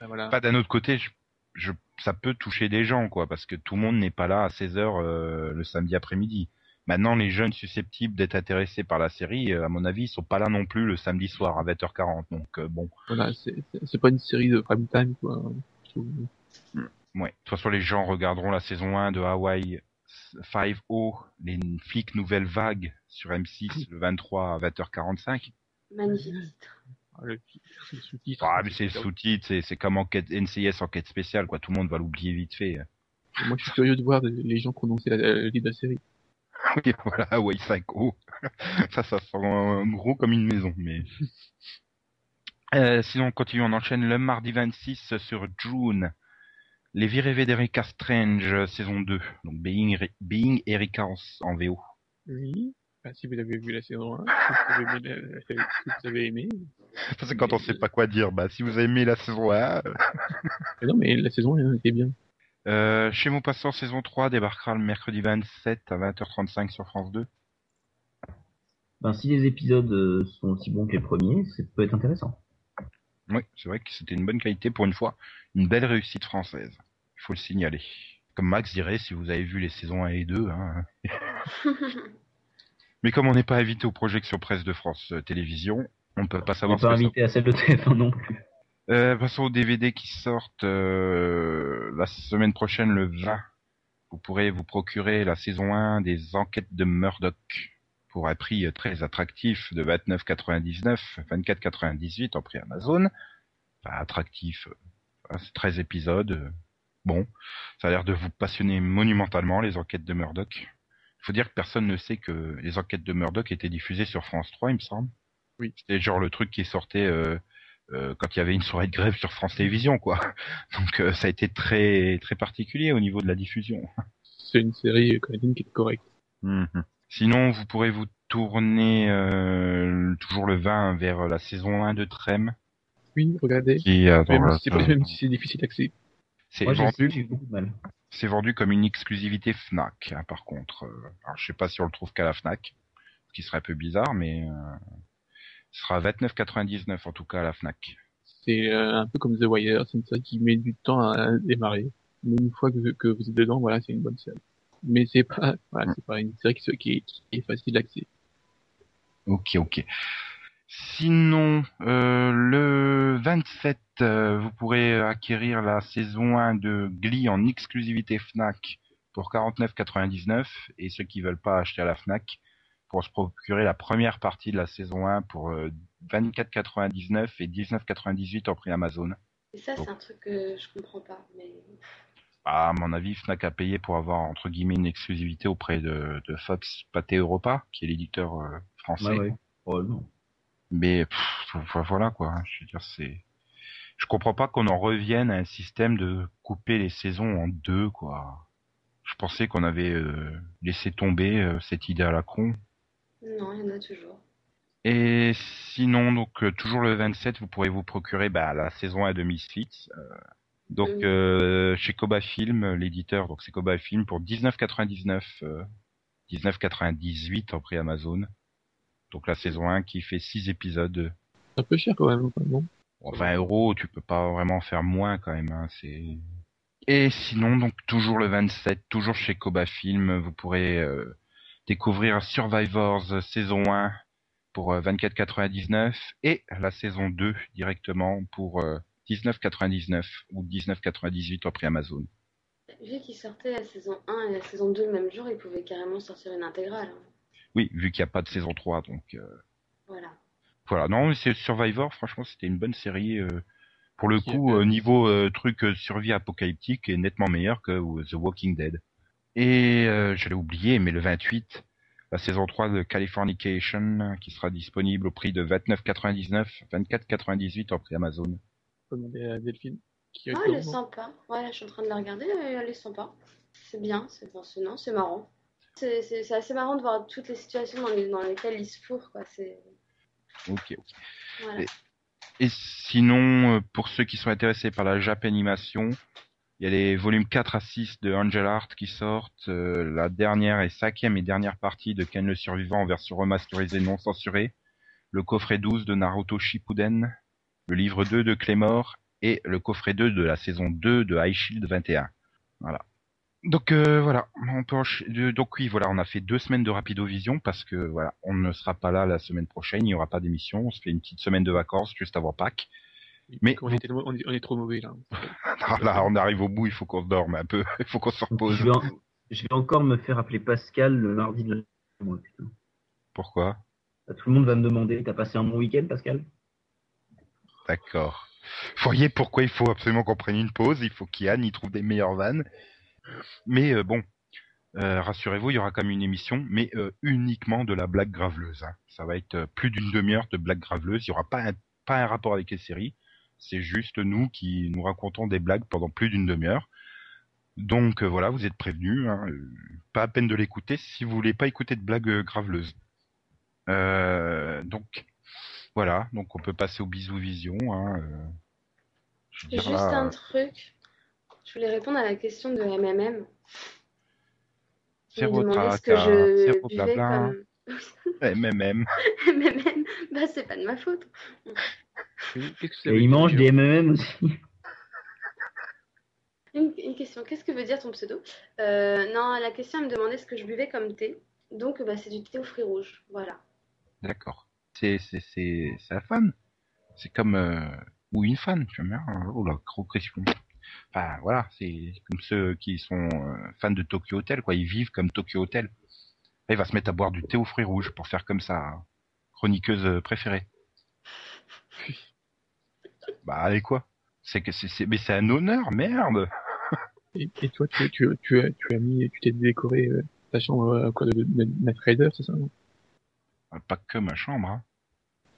Bah, voilà. Pas d'un autre côté, je, je- ça peut toucher des gens, quoi, parce que tout le monde n'est pas là à 16h euh, le samedi après-midi. Maintenant, les jeunes susceptibles d'être intéressés par la série, euh, à mon avis, ils sont pas là non plus le samedi soir à 20h40. Donc euh, bon, Voilà, c'est, pas une série de prime time, quoi. trouve. ouais. De toute façon, les gens regarderont la saison 1 de Hawaii 5O, les flics nouvelle vague sur M6 le 23 à 20h45. Magnifique titre. Ah, le, le sous-titre. Ah, mais c'est le sous-titre, c'est, c'est comme enquête, NCIS enquête spéciale, quoi. Tout le monde va l'oublier vite fait. Moi, je suis curieux de voir les gens prononcer la, le titre de la série. <laughs> Oui, voilà, Hawaii 5O. <laughs> ça, ça sent euh, gros comme une maison, mais. <laughs> Euh, sinon, on continue, on enchaîne le mardi 26 sur June. Les vies rêvées d'Erika Strange, saison 2. Donc, Being, Being Erika en, en VO. Oui. Bah, si vous avez vu la saison 1, si vous avez aimé, la- si vous avez aimé. C'est quand on sait pas quoi dire. Bah, si vous avez aimé la saison 1. euh, Mais non, mais la saison 1 était bien. Euh, chez mon passant saison 3 débarquera le mercredi 27 à 20h35 sur France 2. Ben, si les épisodes euh, sont aussi bons que les premiers, ça peut être intéressant. Oui, c'est vrai que c'était une bonne qualité pour une fois, une belle réussite française. Il faut le signaler. Comme Max dirait, si vous avez vu les saisons 1 et 2. Hein. <laughs> Mais comme on n'est pas invité aux projections presse de France euh, Télévisions, on peut pas On savoir n'est pas ça invité à celle de TF1 non plus. Euh, passons aux DVD qui sortent euh, la semaine prochaine, le 20. Vous pourrez vous procurer la saison 1 des enquêtes de Murdoch pour un prix très attractif de 29,99, 24,98 en prix Amazon. Enfin, attractif, euh, c'est 13 épisodes. euh, Bon, ça a l'air de vous passionner monumentalement, les enquêtes de Murdoch. Il faut dire que personne ne sait que les enquêtes de Murdoch étaient diffusées sur France 3, il me semble. Oui. C'était genre le truc qui sortait euh, euh, quand il y avait une soirée de grève sur France Télévisions, quoi. <laughs> Donc euh, ça a été très très particulier au niveau de la diffusion. C'est une série qui est correcte. Mhm. Sinon, vous pourrez vous tourner euh, toujours le 20 vers la saison 1 de Trem. Oui, regardez. Qui, attends, même, si c'est ça- pas- même si c'est difficile d'accès. C'est vendu, vendu comme une exclusivité Fnac, hein, par contre. Euh, alors, je sais pas si on le trouve qu'à la Fnac, ce qui serait un peu bizarre, mais euh, ce sera 29,99 en tout cas à la Fnac. C'est euh, un peu comme The Wire, c'est une série qui met du temps à démarrer. Mais une fois que, que vous êtes dedans, voilà, c'est une bonne série. Mais c'est pas, voilà, c'est pas une série qui, est, qui est facile d'accès. Ok, ok. Sinon, euh, le 27, euh, vous pourrez acquérir la saison 1 de Glee en exclusivité Fnac pour 49,99 et ceux qui veulent pas acheter à la Fnac pour se procurer la première partie de la saison 1 pour euh, 24,99 et 19,98 en prix Amazon. Et ça, c'est un truc que je comprends pas. Mais à mon avis, Fnac a payé pour avoir entre guillemets une exclusivité auprès de, de Fox Pathé Europa, qui est l'éditeur euh, français. Ouais, ouais. Oh, non. Mais pff, voilà quoi. Je veux dire, c'est. Je comprends pas qu'on en revienne à un système de couper les saisons en deux quoi. Je pensais qu'on avait euh, laissé tomber euh, cette idée à la con. non, il y en a toujours. Et sinon, donc euh, toujours le 27, vous pourrez vous procurer bah, la saison 1 de Misfits. Euh, donc Mhm. euh, chez Koba Film, l'éditeur, donc c'est Koba Film pour 19,99, euh, 19,98 en prix Amazon. Donc la saison 1 qui fait 6 épisodes. Un peu cher quand même, non? Bon, 20 euros, tu peux pas vraiment faire moins quand même. Hein, c'est. Et sinon, donc toujours le 27, toujours chez Koba Film, vous pourrez euh, découvrir Survivors saison 1 pour euh, 24,99 et la saison 2 directement pour euh, 19,99 ou 19,98 au prix Amazon. Vu qu'ils sortaient la saison 1 et la saison 2 le même jour, ils pouvaient carrément sortir une intégrale. hein. Oui, vu qu'il n'y a pas de saison 3, donc euh, Voilà. voilà. Non, mais c'est Survivor, franchement, c'était une bonne série. euh, pour le coup, euh, niveau euh, truc euh, survie apocalyptique, est nettement meilleur que The Walking Dead. Et euh, je l'ai oublié, mais le 28, la saison 3 de Californication, qui sera disponible au prix de 29,99, 24,98 en prix Amazon. Faut demander à Delphine. Qui Ah, elle est sympa. Ouais, là, je suis en train de la regarder, elle elle est sympa. C'est bien, c'est passionnant, c'est marrant. C'est assez marrant de voir toutes les situations dans, les- dans lesquelles ils se fourrent, quoi. Ok, ok. Voilà. Et- Et sinon, euh, pour ceux qui sont intéressés par la Japanimation, il y a les volumes 4 à 6 de Angel Art qui sortent, euh, la dernière et cinquième et dernière partie de Ken le Survivant en version remasterisée non censurée, le coffret 12 de Naruto Shippuden, le livre 2 de Claymore et le coffret 2 de la saison 2 de High Shield 21. Voilà. Donc euh, voilà, on peut donc oui voilà, on a fait deux semaines de Rapidovision parce que voilà, on ne sera pas là la semaine prochaine, il n'y aura pas d'émission, on se fait une petite semaine de vacances juste avant Pâques. Mais On, est tellement- on est- on est trop mauvais là. <laughs> Là, on arrive au bout, il faut qu'on se dorme un peu, <laughs> il faut qu'on se repose. Je vais, en- je vais encore me faire appeler Pascal le mardi de la putain. Pourquoi? Bah, Tout le monde va me demander, t'as passé un bon week-end, Pascal? D'accord. Voyez pourquoi il faut absolument qu'on prenne une pause, il faut qu'Yann y trouve des meilleures vannes. Mais euh, bon, euh, rassurez-vous, il y aura quand même une émission, mais euh, uniquement de la blague graveleuse. hein. Ça va être plus d'une demi-heure de blague graveleuse, il n'y aura pas un, rapport avec les séries, c'est juste nous qui nous racontons des blagues pendant plus d'une demi-heure. Donc voilà, vous êtes prévenus, hein, pas à peine de l'écouter si vous voulez pas écouter de blagues graveleuses. Donc voilà, donc on peut passer au bisou vision. Hein, euh, je Juste là, un truc. Je voulais répondre à la question de MMM. Zéro demandait tracas, ce que je buvais comme... MMM. MMM, <laughs> bah c'est pas de ma faute. Et il mange des MMM aussi. <laughs> Une, une question, qu'est-ce que veut dire ton pseudo? Euh, Non, la question, elle me demandait ce que je buvais comme thé. Donc, bah, c'est du thé aux fruits rouges. Voilà. D'accord. C'est c'est c'est c'est un fan. C'est comme euh, ou une fan, tu vois. Oh la gros question. Enfin voilà, c'est comme ceux qui sont euh, fans de Tokyo Hotel quoi. Ils vivent comme Tokyo Hotel. Il va se mettre à boire du thé aux fruits rouges pour faire comme sa chroniqueuse préférée. <laughs> Bah allez quoi C'est que c'est mais c'est un honneur, merde. Et, et toi, tu, tu, tu, tu as mis, tu t'es décoré euh, ta chambre euh, quoi, de, de, de c'est ça non? Pas que ma chambre. Hein.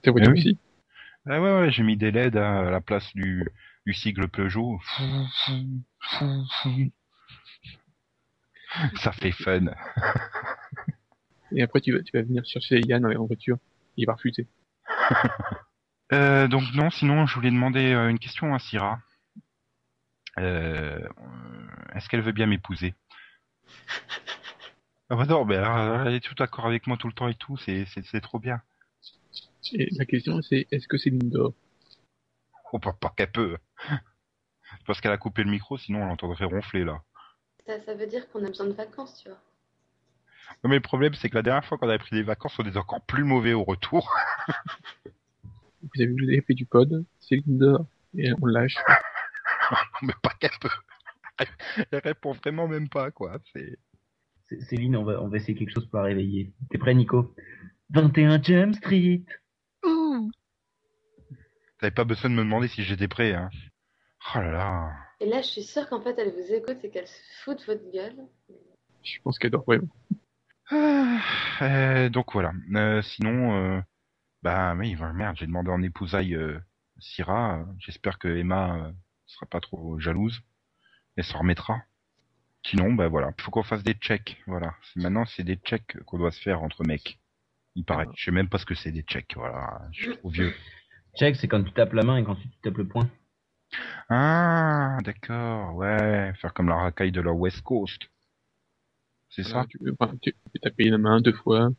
Voiture Eh oui. aussi Ah ouais ouais, j'ai mis des LED à la place du du sigle Peugeot. <laughs> Ça fait fun. Et après, tu vas, tu vas venir chercher Yann en voiture. Il va refuser. <laughs> Euh, donc non, sinon je voulais demander euh, une question à Syrah. Euh, Est-ce qu'elle veut bien m'épouser? Ah bah non, mais alors, elle est tout d'accord avec moi tout le temps et tout, c'est c'est c'est trop bien. Et la question, c'est est-ce que c'est mine d'or Oh, pas, pas qu'elle peut. <laughs> Parce qu'elle a coupé le micro, sinon on l'entendrait ronfler là. Ça, ça veut dire qu'on a besoin de vacances, tu vois. Non, mais le problème, c'est que la dernière fois qu'on avait pris des vacances, on était encore plus mauvais au retour. <laughs> Vous avez vu l'effet du pod? C'est mine d'or. Et on lâche. <laughs> mais pas qu'elle peut. Elle répond vraiment même pas, quoi. C'est. Céline, on va, on va essayer quelque chose pour la réveiller. T'es prêt, Nico? 21 Jump Street. T'avais pas besoin de me demander si j'étais prêt, hein. Oh là là. Et là, je suis sûre qu'en fait, elle vous écoute et qu'elle se fout de votre gueule. Je pense qu'elle dort vraiment. Ah, euh, donc voilà. Euh, sinon, euh, bah oui, voilà, merde, j'ai demandé en épousaille euh, Syrah. J'espère que Emma euh, sera pas trop jalouse. Elle s'en remettra. Sinon, bah voilà, il faut qu'on fasse des checks. Voilà. Maintenant, c'est des checks qu'on doit se faire entre mecs. Il paraît. Je sais même pas ce que c'est des checks. Voilà, je suis trop vieux. Check, c'est quand tu tapes la main et quand tu tapes le poing. Ah, d'accord, ouais, faire comme la racaille de la West Coast. C'est Voilà, ça tu, peux- enfin, tu peux taper la main deux fois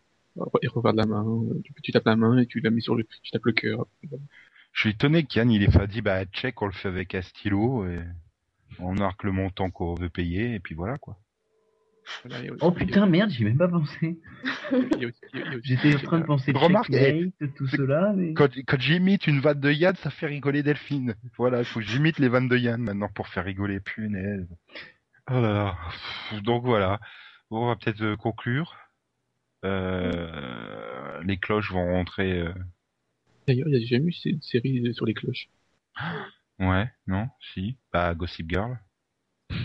et de la main. Tu, tu tapes la main et tu la mets sur le, tu tapes le cœur. Je suis étonné qu'Yann il ait pas dit bah check on le fait avec un stylo et on marque le montant qu'on veut payer et puis voilà quoi. Voilà, aussi- Oh putain, merde, j'y ai même pas pensé. aussi- J'étais en train de penser Remarque, checkmate, tout cela, mais... Quand, quand j'imite une vanne de Yann, ça fait rigoler Delphine. Voilà, il faut que j'imite les vannes de Yann maintenant pour faire rigoler. Punaise. Oh là là. Donc voilà. Bon, on va peut-être euh, conclure. Euh, les cloches vont rentrer. euh, D'ailleurs, il y a jamais eu cette série sur les cloches. Ouais, non, si. Bah Gossip Girl. <laughs>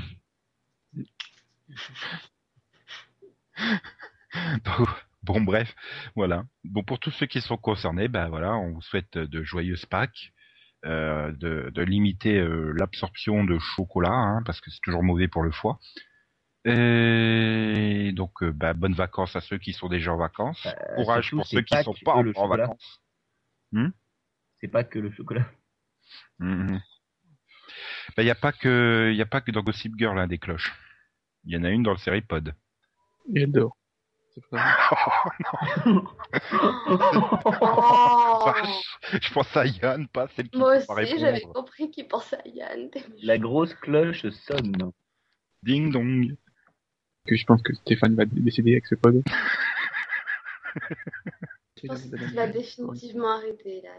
Bon bref, voilà. Bon pour tous ceux qui sont concernés, bah voilà, on vous souhaite de joyeuses Pâques, euh, de, de limiter euh, l'absorption de chocolat, hein, parce que c'est toujours mauvais pour le foie. Et donc, euh, bah, bonnes vacances à ceux qui sont déjà en vacances. Courage surtout, pour ceux qui Pâques sont pas en, vacances. Hmm? C'est pas que le chocolat. Mhm. Bah, y a pas que, y a pas que dans Gossip Girl, hein, des cloches. Il y en a une dans le série Pod. Et. C'est pas ça. Oh <laughs> <laughs> je pense à Yann, pas celle qui Moi aussi, j'avais compris qu'il pensait à Yann. La grosse cloche sonne. Ding dong. Que je pense que Stéphane va décéder avec ce pod. Je pense qu'il va définitivement arrêter là.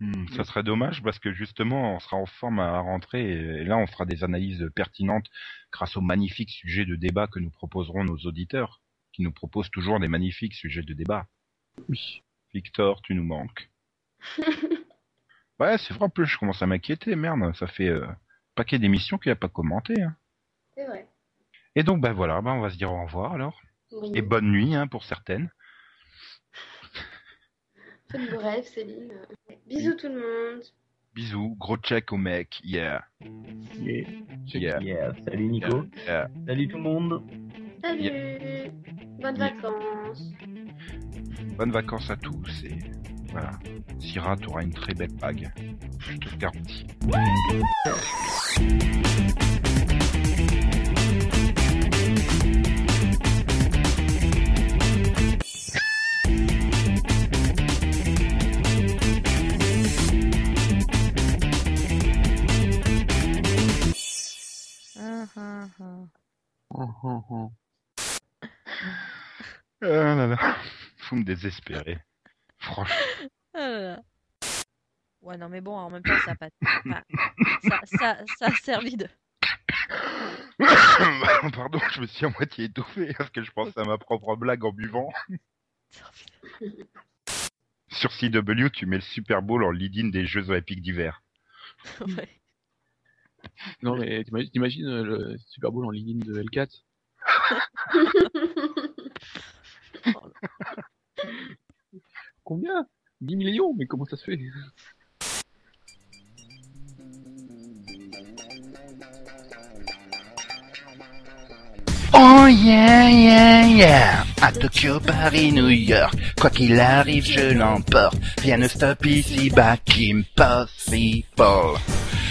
Hmm, ça serait dommage parce que justement, on sera en forme à la rentrée et là, on fera des analyses pertinentes grâce aux magnifiques sujets de débat que nous proposeront nos auditeurs, qui nous proposent toujours des magnifiques sujets de débat. Oui. Victor, tu nous manques. <laughs> ouais, c'est vrai, en plus, je commence à m'inquiéter, merde, ça fait euh, paquet d'émissions qu'il n'y a pas commenté. Hein. C'est vrai. Et donc, bah voilà, bah, on va se dire au revoir alors. Oui. Et bonne nuit hein, pour certaines. Faites vos rêves, Céline. Bisous tout le monde. Bisous, gros check au mec, yeah. Yeah. Yeah. Yeah, salut Nico. Yeah. Salut tout le monde. Salut. Bonnes Yeah. vacances. Bonnes vacances à tous et voilà. Syrah, t'auras une très belle bague. Je te le garantis. Ah là là. <laughs> Vous me désespérez. Franchement. Ah là là. Ouais, non, mais bon, en même temps, ça a pas. enfin, ça, ça, ça a servi de. <coughs> Pardon, je me suis à moitié étouffé parce que je pensais à ma propre blague en buvant. <laughs> Sur CW, tu mets le Super Bowl en lead-in des Jeux Olympiques d'hiver. Ouais. Non, mais t'imagines, t'imagines, euh, le Super Bowl en ligne de L4 <laughs> <laughs> Combien? 10 millions? Mais comment ça se fait? Oh yeah, yeah, yeah. À Tokyo, Paris, New York. Quoi qu'il arrive, je l'emporte. Rien ne stoppe ici, bas Kim Possible.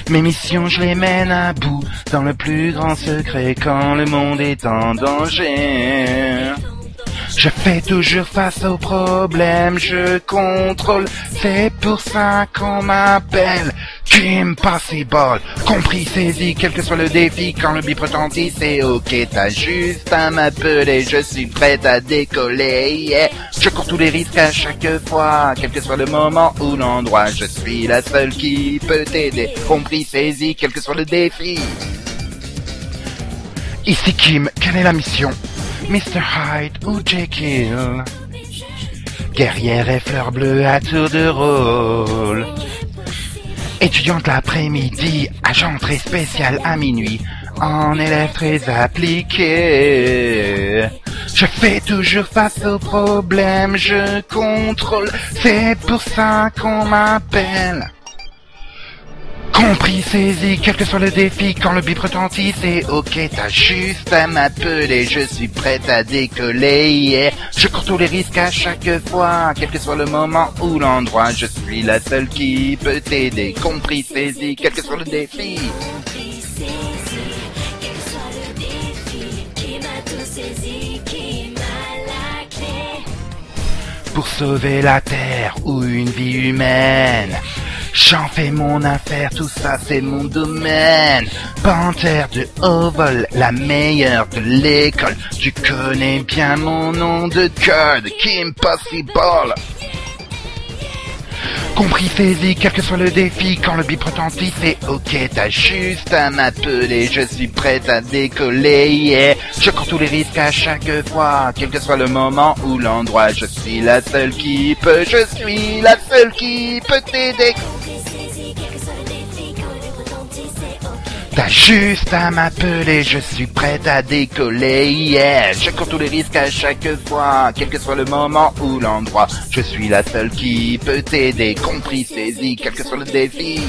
Mes missions, je les mène à bout. Dans le plus grand secret quand le monde est en danger. Je fais toujours face aux problèmes, je contrôle, c'est pour ça qu'on m'appelle Kim Possible. Compris, saisi, quel que soit le défi, quand le bip retentit, c'est ok, t'as juste à m'appeler, je suis prête à décoller, yeah. Je cours tous les risques à chaque fois, quel que soit le moment ou l'endroit, je suis la seule qui peut t'aider. Compris, saisi, quel que soit le défi. Ici Kim, quelle est la mission? Mr. Hyde ou Jekyll Guerrière et fleur bleue à tour de rôle Étudiante l'après-midi, agent très spécial à minuit, en élève très appliqué. Je fais toujours face aux problèmes, je contrôle, c'est pour ça qu'on m'appelle. Compris, saisi, quel que soit le défi, quand le bip retentit, c'est ok, t'as juste à m'appeler, je suis prête à décoller, yeah. Je cours tous les risques à chaque fois, quel que soit le moment ou l'endroit, je suis la seule qui peut t'aider. Compris, saisi, quel que soit le défi. Pour sauver la terre ou une vie humaine. J'en fais mon affaire, tout ça c'est mon domaine. Panthère de haut vol, la meilleure de l'école. Tu connais bien mon nom de code, Kim Possible. Compris, saisi, quel que soit le défi, quand le bip retentit, c'est ok, t'as juste à m'appeler, je suis prête à décoller, yeah. Je cours tous les risques à chaque fois, quel que soit le moment ou l'endroit, je suis la seule qui peut, je suis la seule qui peut t'aider. T'as juste à m'appeler, je suis prête à décoller, yeah. Je cours tous les risques à chaque fois, quel que soit le moment ou l'endroit. Je suis la seule qui peut t'aider, compris, saisi, quel que soit le défi.